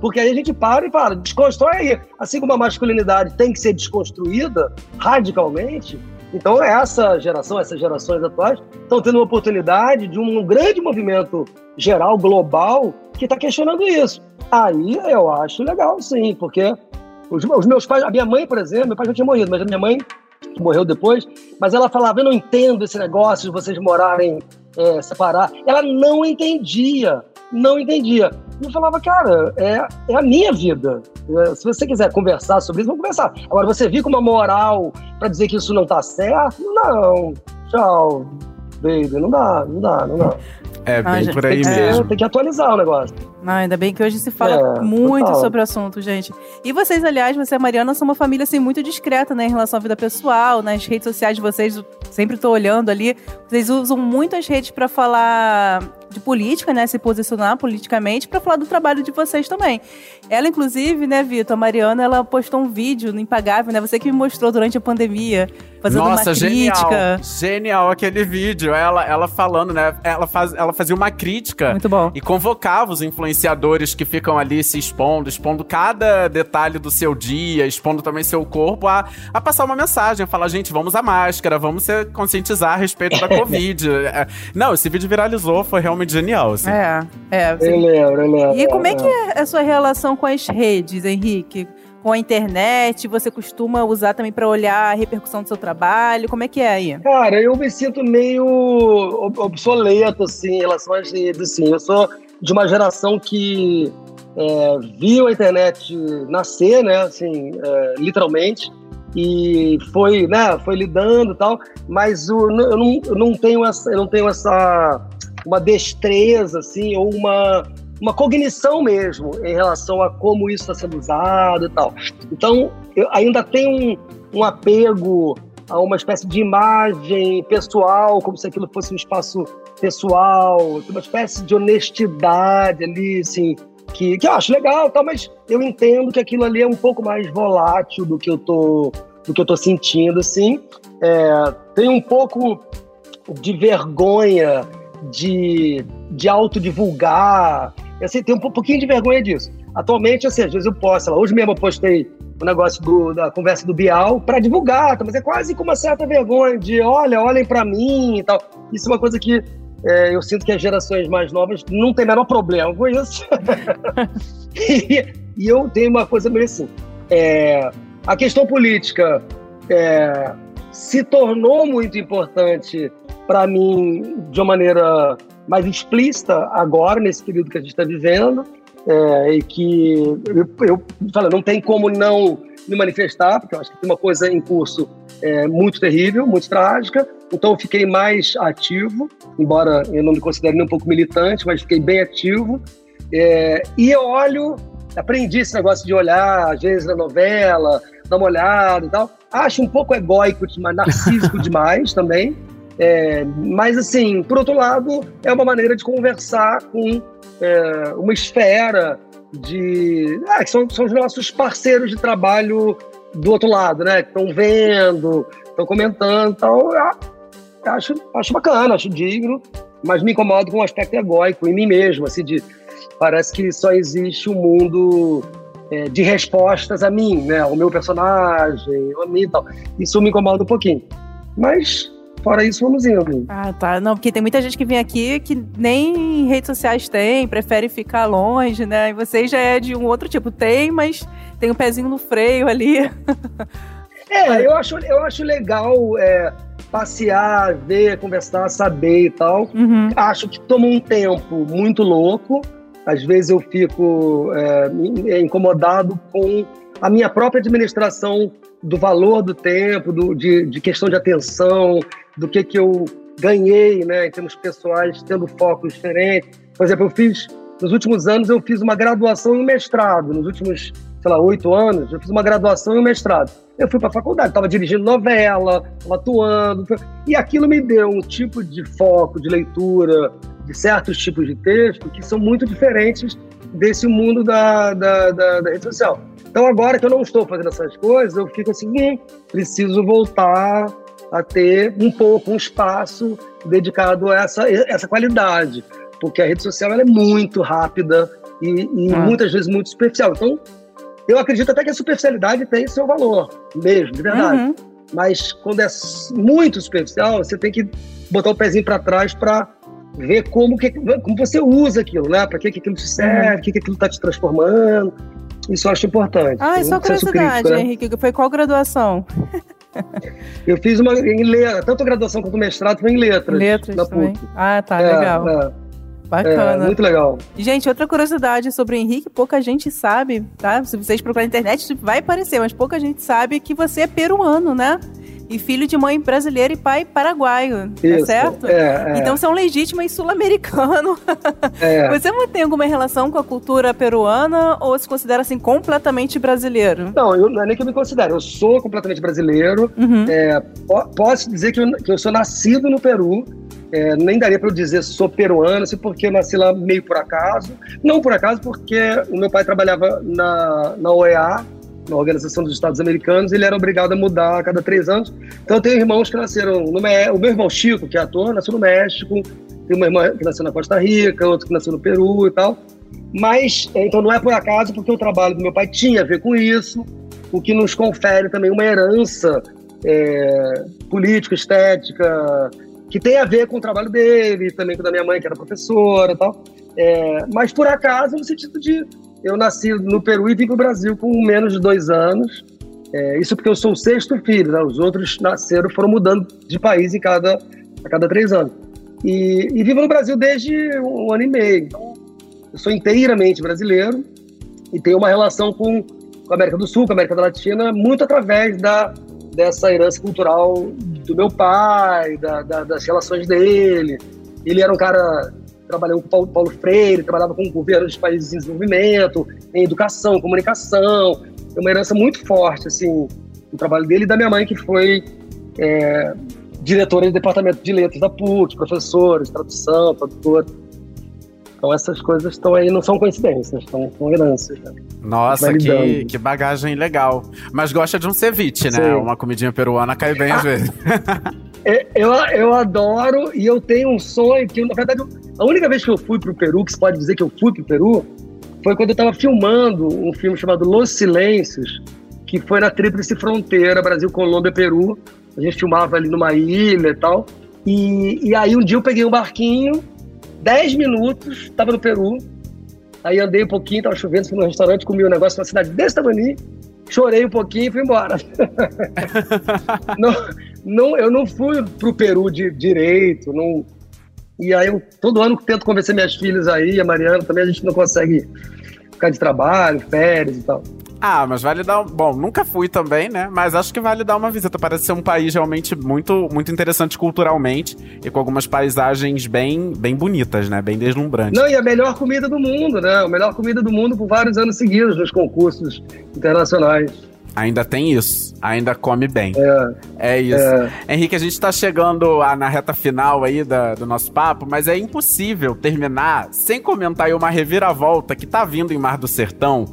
Porque aí a gente para e fala, desconstrói aí. Assim como a masculinidade tem que ser desconstruída radicalmente, então essa geração, essas gerações atuais, estão tendo uma oportunidade de um grande movimento geral, global, que está questionando isso. Aí eu acho legal, sim, porque os, os, meus pais, a minha mãe, por exemplo, meu pai já tinha morrido, mas a minha mãe, morreu depois, mas ela falava, eu não entendo esse negócio de vocês morarem é, separar. Ela não entendia, não entendia. E eu falava, cara, é, é a minha vida. É, se você quiser conversar sobre isso, vamos conversar. Agora, você vir com uma moral para dizer que isso não tá certo? Não. Tchau, baby. Não dá, não dá, não dá. É bem Ah, por aí Tem que, mesmo. ser- tem que atualizar o negócio. Não, ainda bem que hoje se fala É, muito total. sobre o assunto, gente. E vocês, aliás, você e a Mariana são uma família assim muito discreta, né, em relação à vida pessoal, nas redes sociais de vocês, eu sempre tô olhando ali. Vocês usam muito as redes para falar de política, né, se posicionar politicamente, para falar do trabalho de vocês também. Ela, inclusive, né, Vitor, a Mariana, ela postou um vídeo no Impagável, né, você que me mostrou durante a pandemia, fazendo Nossa, uma genial. crítica. Genial aquele vídeo. Ela, ela falando, né? Ela, faz, ela fazia uma crítica Muito bom. e convocava os influenciadores que ficam ali se expondo, expondo cada detalhe do seu dia, expondo também seu corpo, a, a passar uma mensagem, a falar, gente, vamos à máscara, vamos se conscientizar a respeito da Covid. É, Não, esse vídeo viralizou, foi realmente genial. Assim. É, é. você- Eu lembro, eu lembro. E como é que é a sua relação com as redes, Henrique? Com a internet, você costuma usar também para olhar a repercussão do seu trabalho? Como é que é aí? Cara, eu me sinto meio ob- obsoleto, assim, em relação às redes, assim. Eu sou de uma geração que é, viu a internet nascer, né, assim, é, literalmente, e foi, né, foi lidando e tal, mas o, eu, não, eu não tenho essa, eu não tenho essa, uma destreza, assim, ou uma, uma cognição mesmo em relação a como isso está sendo usado e tal. Então, eu ainda tenho um, um apego a uma espécie de imagem pessoal, como se aquilo fosse um espaço pessoal, uma espécie de honestidade ali, assim, que, que eu acho legal, tal, mas eu entendo que aquilo ali é um pouco mais volátil do que eu tô, do que eu tô sentindo, assim. É, tem um pouco de vergonha de, de autodivulgar, assim, tem um pouquinho de vergonha disso. Atualmente, assim, às vezes eu posto, sei lá, hoje mesmo eu postei o negócio do- da conversa do Bial para divulgar, tá? mas é quase com uma certa vergonha de, olha, olhem para mim e tal. Isso é uma coisa que é, eu sinto que as gerações mais novas não tem menor problema com isso. e, e eu tenho uma coisa meio assim, é, a questão política é, se tornou muito importante para mim de uma maneira mais explícita agora, nesse período que a gente está vivendo, é, e que eu, eu falo, não tem como não me manifestar, porque eu acho que tem uma coisa em curso é, muito terrível, muito trágica, então eu fiquei mais ativo, embora eu não me considere nem um pouco militante, mas fiquei bem ativo, é, e eu olho, aprendi esse negócio de olhar, às vezes, na novela, dar uma olhada e tal, acho um pouco egóico, narcísico demais também, é, mas, assim, por outro lado, é uma maneira de conversar com é, uma esfera de. Ah, que são, são os nossos parceiros de trabalho do outro lado, né? Que estão vendo, estão comentando. Então, acho, acho bacana, acho digno, mas me incomodo com um aspecto egóico em mim mesmo, assim, de. Parece que só existe um mundo é, de respostas a mim, né? O meu personagem, a mim e tal. Isso me incomoda um pouquinho. Mas Fora isso, vamos indo. Ah, tá. Não, porque tem muita gente que vem aqui que nem redes sociais tem, prefere ficar longe, né? E vocês já é de um outro tipo. Tem, mas tem um pezinho no freio ali. É, eu acho, eu acho legal é, passear, ver, conversar, saber e tal. Uhum. Acho que toma um tempo muito louco. Às vezes eu fico é, incomodado com a minha própria administração do valor do tempo, do, de, de questão de atenção, do que, que eu ganhei né, em termos pessoais, tendo focos diferentes. Por exemplo, eu fiz, nos últimos anos, eu fiz uma graduação e um mestrado. Nos últimos sei lá, oito anos, eu fiz uma graduação e um mestrado. Eu fui para a faculdade, estava dirigindo novela, estava atuando, e aquilo me deu um tipo de foco, de leitura, de certos tipos de texto que são muito diferentes desse mundo da, da, da, da rede social. Então, agora que eu não estou fazendo essas coisas, eu fico assim, hum, preciso voltar a ter um pouco, um espaço dedicado a essa, essa qualidade, porque a rede social é muito rápida e, e ah. muitas vezes muito superficial. Então, eu acredito até que a superficialidade tem seu valor, mesmo, de verdade. Uhum. Mas quando é muito superficial, você tem que botar o pezinho para trás para ver como, que, como você usa aquilo, né? Para que, que aquilo te serve, o uhum. que, que aquilo está te transformando. Isso eu acho importante. Ah, é só curiosidade, crítico, né? Henrique. Foi qual graduação? eu fiz uma em letras, tanto a graduação quanto o mestrado foi em letras. Letras na também. PUC. Ah, tá, é, legal. É. Bacana. É, muito legal. Gente, outra curiosidade sobre o Henrique, pouca gente sabe, tá? Se vocês procurarem na internet, vai aparecer, mas pouca gente sabe que você é peruano, né? E filho de mãe brasileira e pai paraguaio, tá Isso, tá certo? É, é. Então você é um legítimo e sul-americano. É. Você mantém alguma relação com a cultura peruana ou se considera assim completamente brasileiro? Não, eu, não é nem que eu me considero, eu sou completamente brasileiro. Uhum. É, posso dizer que eu, que eu sou nascido no Peru, é, nem daria para eu dizer sou peruano, assim, porque eu nasci lá meio por acaso. Não por acaso, porque o meu pai trabalhava na, na OEA, na Organização dos Estados Americanos, ele era obrigado a mudar a cada três anos. Então eu tenho irmãos que nasceram no México, o meu irmão Chico, que é ator, nasceu no México, tem uma irmã que nasceu na Costa Rica, outro que nasceu no Peru e tal. Mas, é, então não é por acaso, porque o trabalho do meu pai tinha a ver com isso, o que nos confere também uma herança é, política, estética, que tem a ver com o trabalho dele, também com o da minha mãe, que era professora e tal. É, mas por acaso, no sentido de eu nasci no Peru e vim para o Brasil com menos de dois anos. É, isso porque eu sou o sexto filho, né? os outros nasceram, foram mudando de país em cada, a cada três anos. E, e vivo no Brasil desde um ano e meio. Então, eu sou inteiramente brasileiro e tenho uma relação com, com a América do Sul, com a América Latina, muito através da, dessa herança cultural do meu pai, da, da, das relações dele. Ele era um cara trabalhou com Paulo, Paulo Freire, trabalhava com o governo dos países em desenvolvimento, em educação, comunicação. Tem uma herança muito forte, assim, do trabalho dele e da minha mãe, que foi é, diretora do departamento de letras da PUC, professora de tradução, tradutora. Então essas coisas estão aí, não são coincidências, são, são heranças. Né? Nossa, que, que bagagem legal. Mas gosta de um ceviche, né? Sim. Uma comidinha peruana cai bem às vezes. É, eu, eu adoro e eu tenho um sonho que, na verdade, a única vez que eu fui para o Peru, que se pode dizer que eu fui para o Peru, foi quando eu estava filmando um filme chamado Los Silêncios, que foi na Tríplice Fronteira, Brasil, Colômbia, Peru. A gente filmava ali numa ilha e tal. E, e aí um dia eu peguei um barquinho, 10 minutos, estava no Peru. Aí andei um pouquinho, estava chovendo, fui no restaurante, comi um negócio numa cidade desse tamanho, chorei um pouquinho e fui embora. não, não, eu não fui pro Peru de direito, não. E aí eu todo ano tento convencer minhas filhas aí, a Mariana também, a gente não consegue ficar de trabalho, férias e tal. Ah, mas vale dar. Um... Bom, nunca fui também, né? Mas acho que vale dar uma visita. Parece ser um país realmente muito, muito interessante culturalmente e com algumas paisagens bem, bem bonitas, né? Bem deslumbrantes. Não, e a melhor comida do mundo, né? A melhor comida do mundo por vários anos seguidos nos concursos internacionais. Ainda tem isso. Ainda come bem. É, é isso. É. Henrique, a gente tá chegando a, na reta final aí da, do nosso papo, mas é impossível terminar sem comentar aí uma reviravolta que tá vindo em Mar do Sertão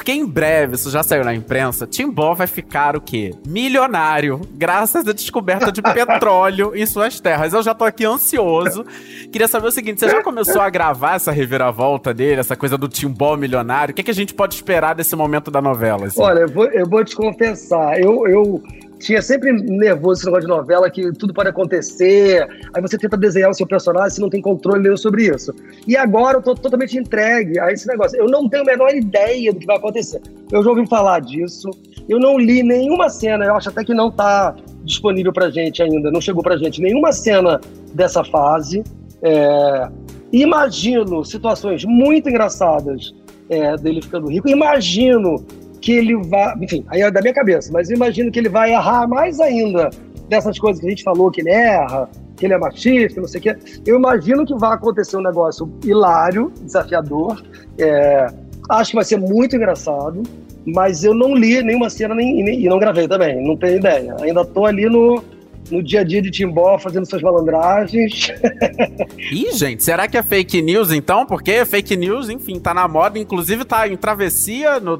porque em breve, isso já saiu na imprensa, Timbó vai ficar o quê? Milionário, graças à descoberta de petróleo em suas terras. Eu já tô aqui ansioso. Queria saber o seguinte: você já começou a gravar essa reviravolta dele, essa coisa do Timbó milionário? O que, que a gente pode esperar desse momento da novela? Assim? Olha, eu vou, eu vou te confessar, eu, eu tinha sempre nervoso esse negócio de novela, que tudo pode acontecer, aí você tenta desenhar o seu personagem, você não tem controle nenhum sobre isso. E agora eu tô totalmente entregue a esse negócio. Eu não tenho a menor ideia do que vai acontecer. Eu já ouvi falar disso, eu não li nenhuma cena, eu acho até que não tá disponível pra gente ainda, não chegou pra gente nenhuma cena dessa fase. É... Imagino situações muito engraçadas é, dele ficando rico, imagino que ele vai. Enfim, aí é da minha cabeça, mas eu imagino que ele vai errar mais ainda dessas coisas que a gente falou, que ele erra, que ele é machista, não sei o quê. Eu imagino que vai acontecer um negócio hilário, desafiador. É, acho que vai ser muito engraçado. mas eu não li nenhuma cena nem, nem- e não gravei também, não tenho ideia. Ainda tô ali no, no dia a dia de Timbó, fazendo suas malandragens. Ih, gente, será que é fake news então? Porque fake news, enfim, tá na moda, inclusive tá em travessia no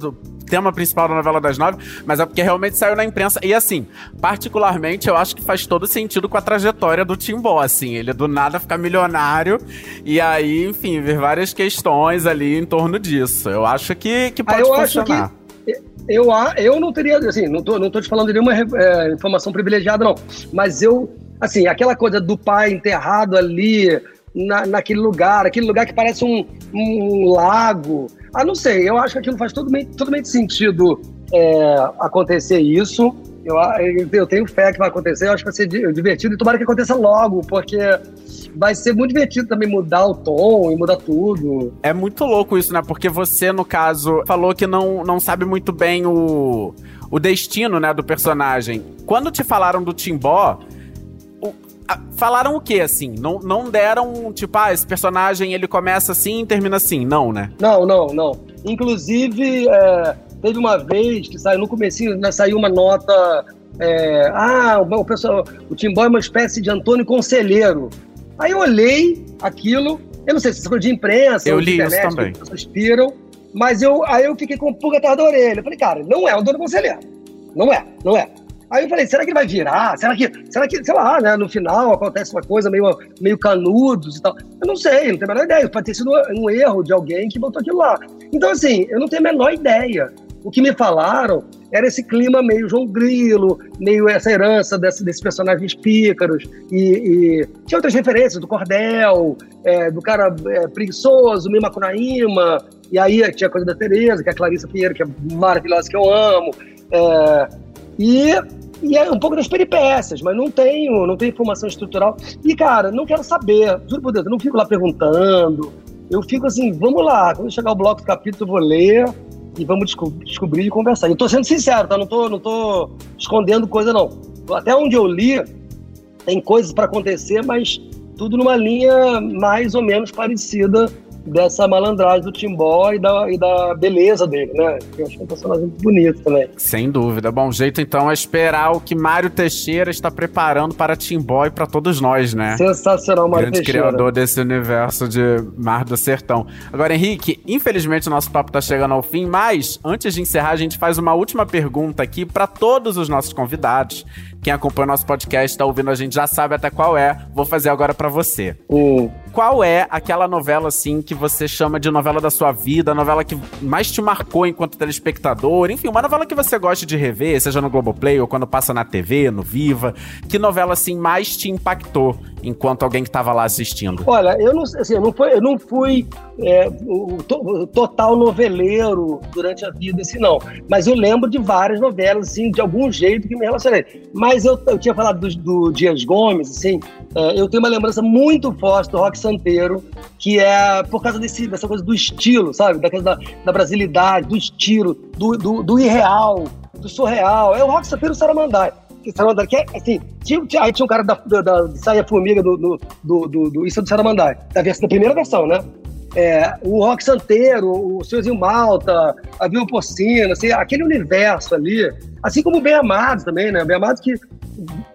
tema principal da novela das nove, mas é porque realmente saiu na imprensa. E assim, particularmente, eu acho que faz todo sentido com a trajetória do Timbó, assim, ele do nada ficar milionário e aí, enfim, ver várias questões ali em torno disso. Eu acho que, que Ah, pode eu acho funcionar. Eu, eu não teria, assim, não tô, não tô te falando de nenhuma é, informação privilegiada, não. Mas eu, assim, aquela coisa do pai enterrado ali, na, naquele lugar, aquele lugar que parece um, um lago. Ah, não sei, eu acho que aquilo faz totalmente, totalmente sentido é, acontecer isso. Eu, eu tenho fé que vai acontecer, eu acho que vai ser di- divertido e tomara que aconteça logo, porque vai ser muito divertido também mudar o tom e mudar tudo. É muito louco isso, né? Porque você, no caso, falou que não, não sabe muito bem o, o destino, né, do personagem. Quando te falaram do Timbó, falaram o quê, assim? Não, não deram, tipo, ah, esse personagem ele começa assim e termina assim. Não, né? Não, não, não. Inclusive, é, teve uma vez que saiu no comecinho, né, saiu uma nota. é, ah, o, pessoal, o Timbó é uma espécie de Antônio Conselheiro. Aí eu olhei aquilo, eu não sei se isso coisa de imprensa, Eu ou de li isso internet, também. que as piram, mas eu, aí eu fiquei com pulga atrás da orelha. Eu falei, cara, não é o Antônio Conselheiro. Não é, não é. Aí eu falei, será que ele vai virar? Será que, será que sei lá, né, no final acontece uma coisa meio, meio canudos e tal? Eu não sei, não tenho a menor ideia. Pode ter sido um erro de alguém que botou aquilo lá. Então, assim, eu não tenho a menor ideia. O que me falaram era esse clima meio João Grilo, meio essa herança desse, desses personagens pícaros. E, e tinha outras referências do Cordel, é, do cara é, preguiçoso, meio Macunaíma. E aí tinha coisa da Tereza, que é a Clarissa Pinheiro, que é maravilhosa, que eu amo. É, e, e é um pouco das peripécias, mas não tenho, não tenho informação estrutural. E, cara, não quero saber, juro por Deus, eu não fico lá perguntando. Eu fico assim, vamos lá, quando chegar o bloco do capítulo, eu vou ler e vamos desco- descobrir e conversar. E eu tô sendo sincero, tá? Não tô, não tô escondendo coisa, não. Até onde eu li, tem coisas para acontecer, mas tudo numa linha mais ou menos parecida dessa malandragem do Timbó e da, e da beleza dele, né? Eu acho que é um personagem muito bonito também. Sem dúvida. Bom jeito, então, é esperar o que Mário Teixeira está preparando para Timbó e para todos nós, né? Sensacional, Mário Grande Teixeira. criador desse universo de Mar do Sertão. Agora, Henrique, infelizmente o nosso papo tá chegando ao fim, mas antes de encerrar, a gente faz uma última pergunta aqui para todos os nossos convidados. Quem acompanha o nosso podcast, tá ouvindo a gente já sabe até qual é. Vou fazer agora para você. Hum. Qual é aquela novela, assim, que você chama de novela da sua vida, a novela que mais te marcou enquanto telespectador? Enfim, uma novela que você gosta de rever, seja no Globoplay ou quando passa na TV, no Viva. Que novela, assim, mais te impactou enquanto alguém que tava lá assistindo? Olha, eu não, assim, eu não fui, eu não fui é, to- total noveleiro durante a vida, assim, não. Mas eu lembro de várias novelas, assim, de algum jeito que me relacionei. Mas eu, eu tinha falado do, do Dias Gomes, assim, é, eu tenho uma lembrança muito forte do Rock Santeiro, que é por causa desse, dessa coisa do estilo, sabe? Da, coisa da, da brasilidade, do estilo, do, do, do irreal, do surreal. É o Rock Santeiro Saramandai. Saramandai, que é, assim, tinha, aí tinha um cara da, da, da Saia Formiga do, do, do, do, do- Isso é do Saramandai, da, da primeira versão, né? É, o Rock Santeiro, o Senhorzinho Malta, a Viu Porcina, assim, aquele universo ali, assim como o Bem Amado também, né? Bem Amado que,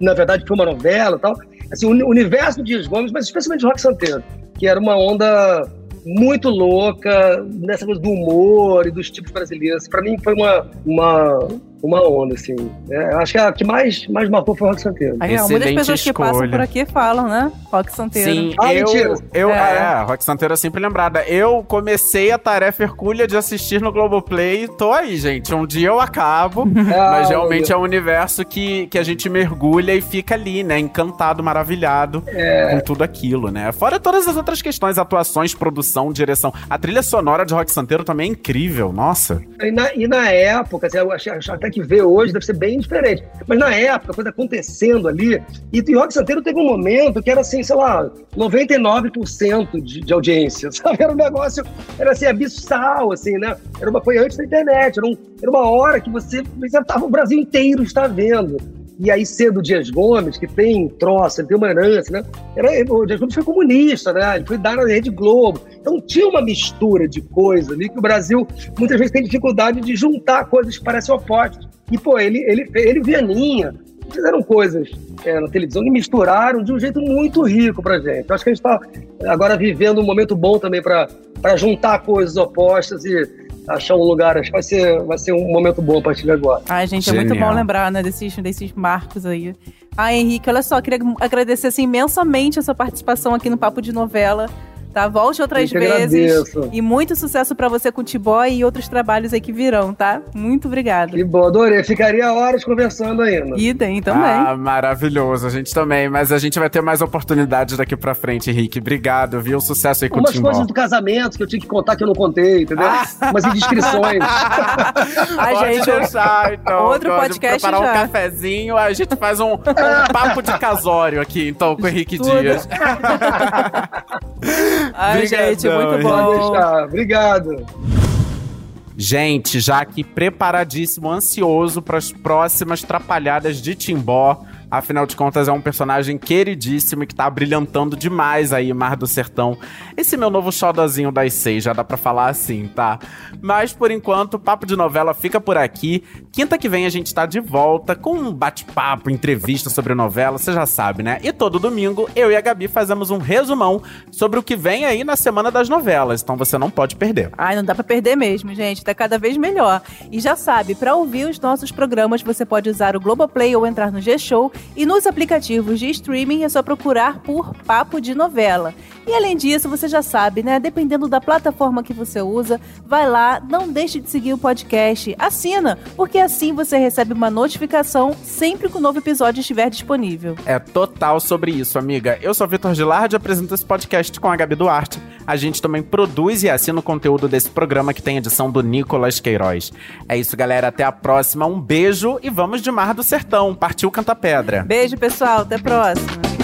na verdade, foi uma novela e tal. Assim, o uni- universo de Dias Gomes, mas especialmente o Rock Santeiro, que era uma onda muito louca nessa coisa do humor e dos tipos brasileiros. Para mim foi uma, uma, uma onda, assim. É, eu acho que a que mais, mais marcou foi o Rock Santeiro. Aí, ó, muitas pessoas que passam escolha. por aqui falam, né? Rock Santeiro. Sim, Ah, eu, mentira. eu É. é. Rock Santeiro é sempre lembrada. Eu comecei a tarefa hercúlea de assistir no Globoplay. Tô aí, gente. Um dia eu acabo, mas realmente é um universo que, que a gente mergulha e fica ali, né? Encantado, maravilhado com tudo aquilo, né? Fora todas as outras questões, atuações, produção, direção. A trilha sonora de Rock Santeiro também é incrível, nossa. E na, e na época, assim, eu acho, acho até que ver hoje deve ser bem diferente. Mas na época, coisa acontecendo ali, e o Rock Santeiro teve um momento que era assim, sei lá, 99% de, de audiência, sabe? Era um negócio, era assim, abissal, assim, né? Era uma, foi antes da internet, era, um- era uma hora que você, você tava, o Brasil inteiro está vendo. E aí, cedo, Dias Gomes, que tem troça, ele tem uma herança, né? Era, o Dias Gomes foi comunista, né? Ele foi dar na Rede Globo. Então tinha uma mistura de coisa ali que o Brasil muitas vezes tem dificuldade de juntar coisas que parecem opostas. E, pô, ele, ele, ele Vianinha, fizeram coisas é, na televisão e misturaram de um jeito muito rico pra gente. Eu acho que a gente está agora vivendo um momento bom também para juntar coisas opostas e achar um lugar. Acho que vai ser, vai ser um momento bom a partir de agora. Ai, gente, Genial. é muito bom lembrar, né, desses, desses marcos aí. Ah, Henrique, olha só, queria agradecer assim, imensamente a sua participação aqui no Papo de Novela tá? Volte outras vezes. Agradeço. E muito sucesso para você com o Tiboy e outros trabalhos aí que virão, tá? Muito obrigada. Que bom, adorei. Ficaria horas conversando ainda. Idem também. Ah, maravilhoso. A gente também, mas a gente vai ter mais oportunidades daqui pra frente, Henrique. Obrigado, viu? Sucesso aí com Umas o Timbó. coisas do casamento que eu tinha que contar que eu não contei, entendeu? Ah. Umas indiscrições. a Pode gente, deixar, então. Outro podcast preparar já. um cafezinho, a gente faz um, um papo de casório aqui, então, com o Henrique Tudo. Dias. Ai, gente, muito bom. Deixar. Obrigado. Gente, já aqui preparadíssimo, ansioso para as próximas trapalhadas de Timbó. Afinal de contas, é um personagem queridíssimo e que tá brilhantando demais aí, Mar do Sertão. Esse meu novo xodozinho das seis, já dá pra falar assim, tá? Mas por enquanto, o Papo de Novela fica por aqui. Quinta que vem a gente tá de volta com um bate-papo, entrevista sobre novela, você já sabe, né? E todo domingo, eu e a Gabi fazemos um resumão sobre o que vem aí na Semana das Novelas. Então você não pode perder. Ai, não dá pra perder mesmo, gente. Tá cada vez melhor. E já sabe, pra ouvir os nossos programas, você pode usar o Globoplay ou entrar no G-Show. E nos aplicativos de streaming é só procurar por Papo de Novela. E além disso, você já sabe, né? Dependendo da plataforma que você usa, vai lá, não deixe de seguir o podcast, assina, porque assim você recebe uma notificação sempre que o novo episódio estiver disponível. É total sobre isso, amiga. Eu sou Vitor Gilardi apresento esse podcast com a Gabi Duarte. A gente também produz e assina o conteúdo desse programa que tem edição do Nicolas Queiroz. É isso, galera. Até a próxima. Um beijo e vamos de Mar do Sertão. Partiu Canta Pedra. Beijo, pessoal. Até a próxima.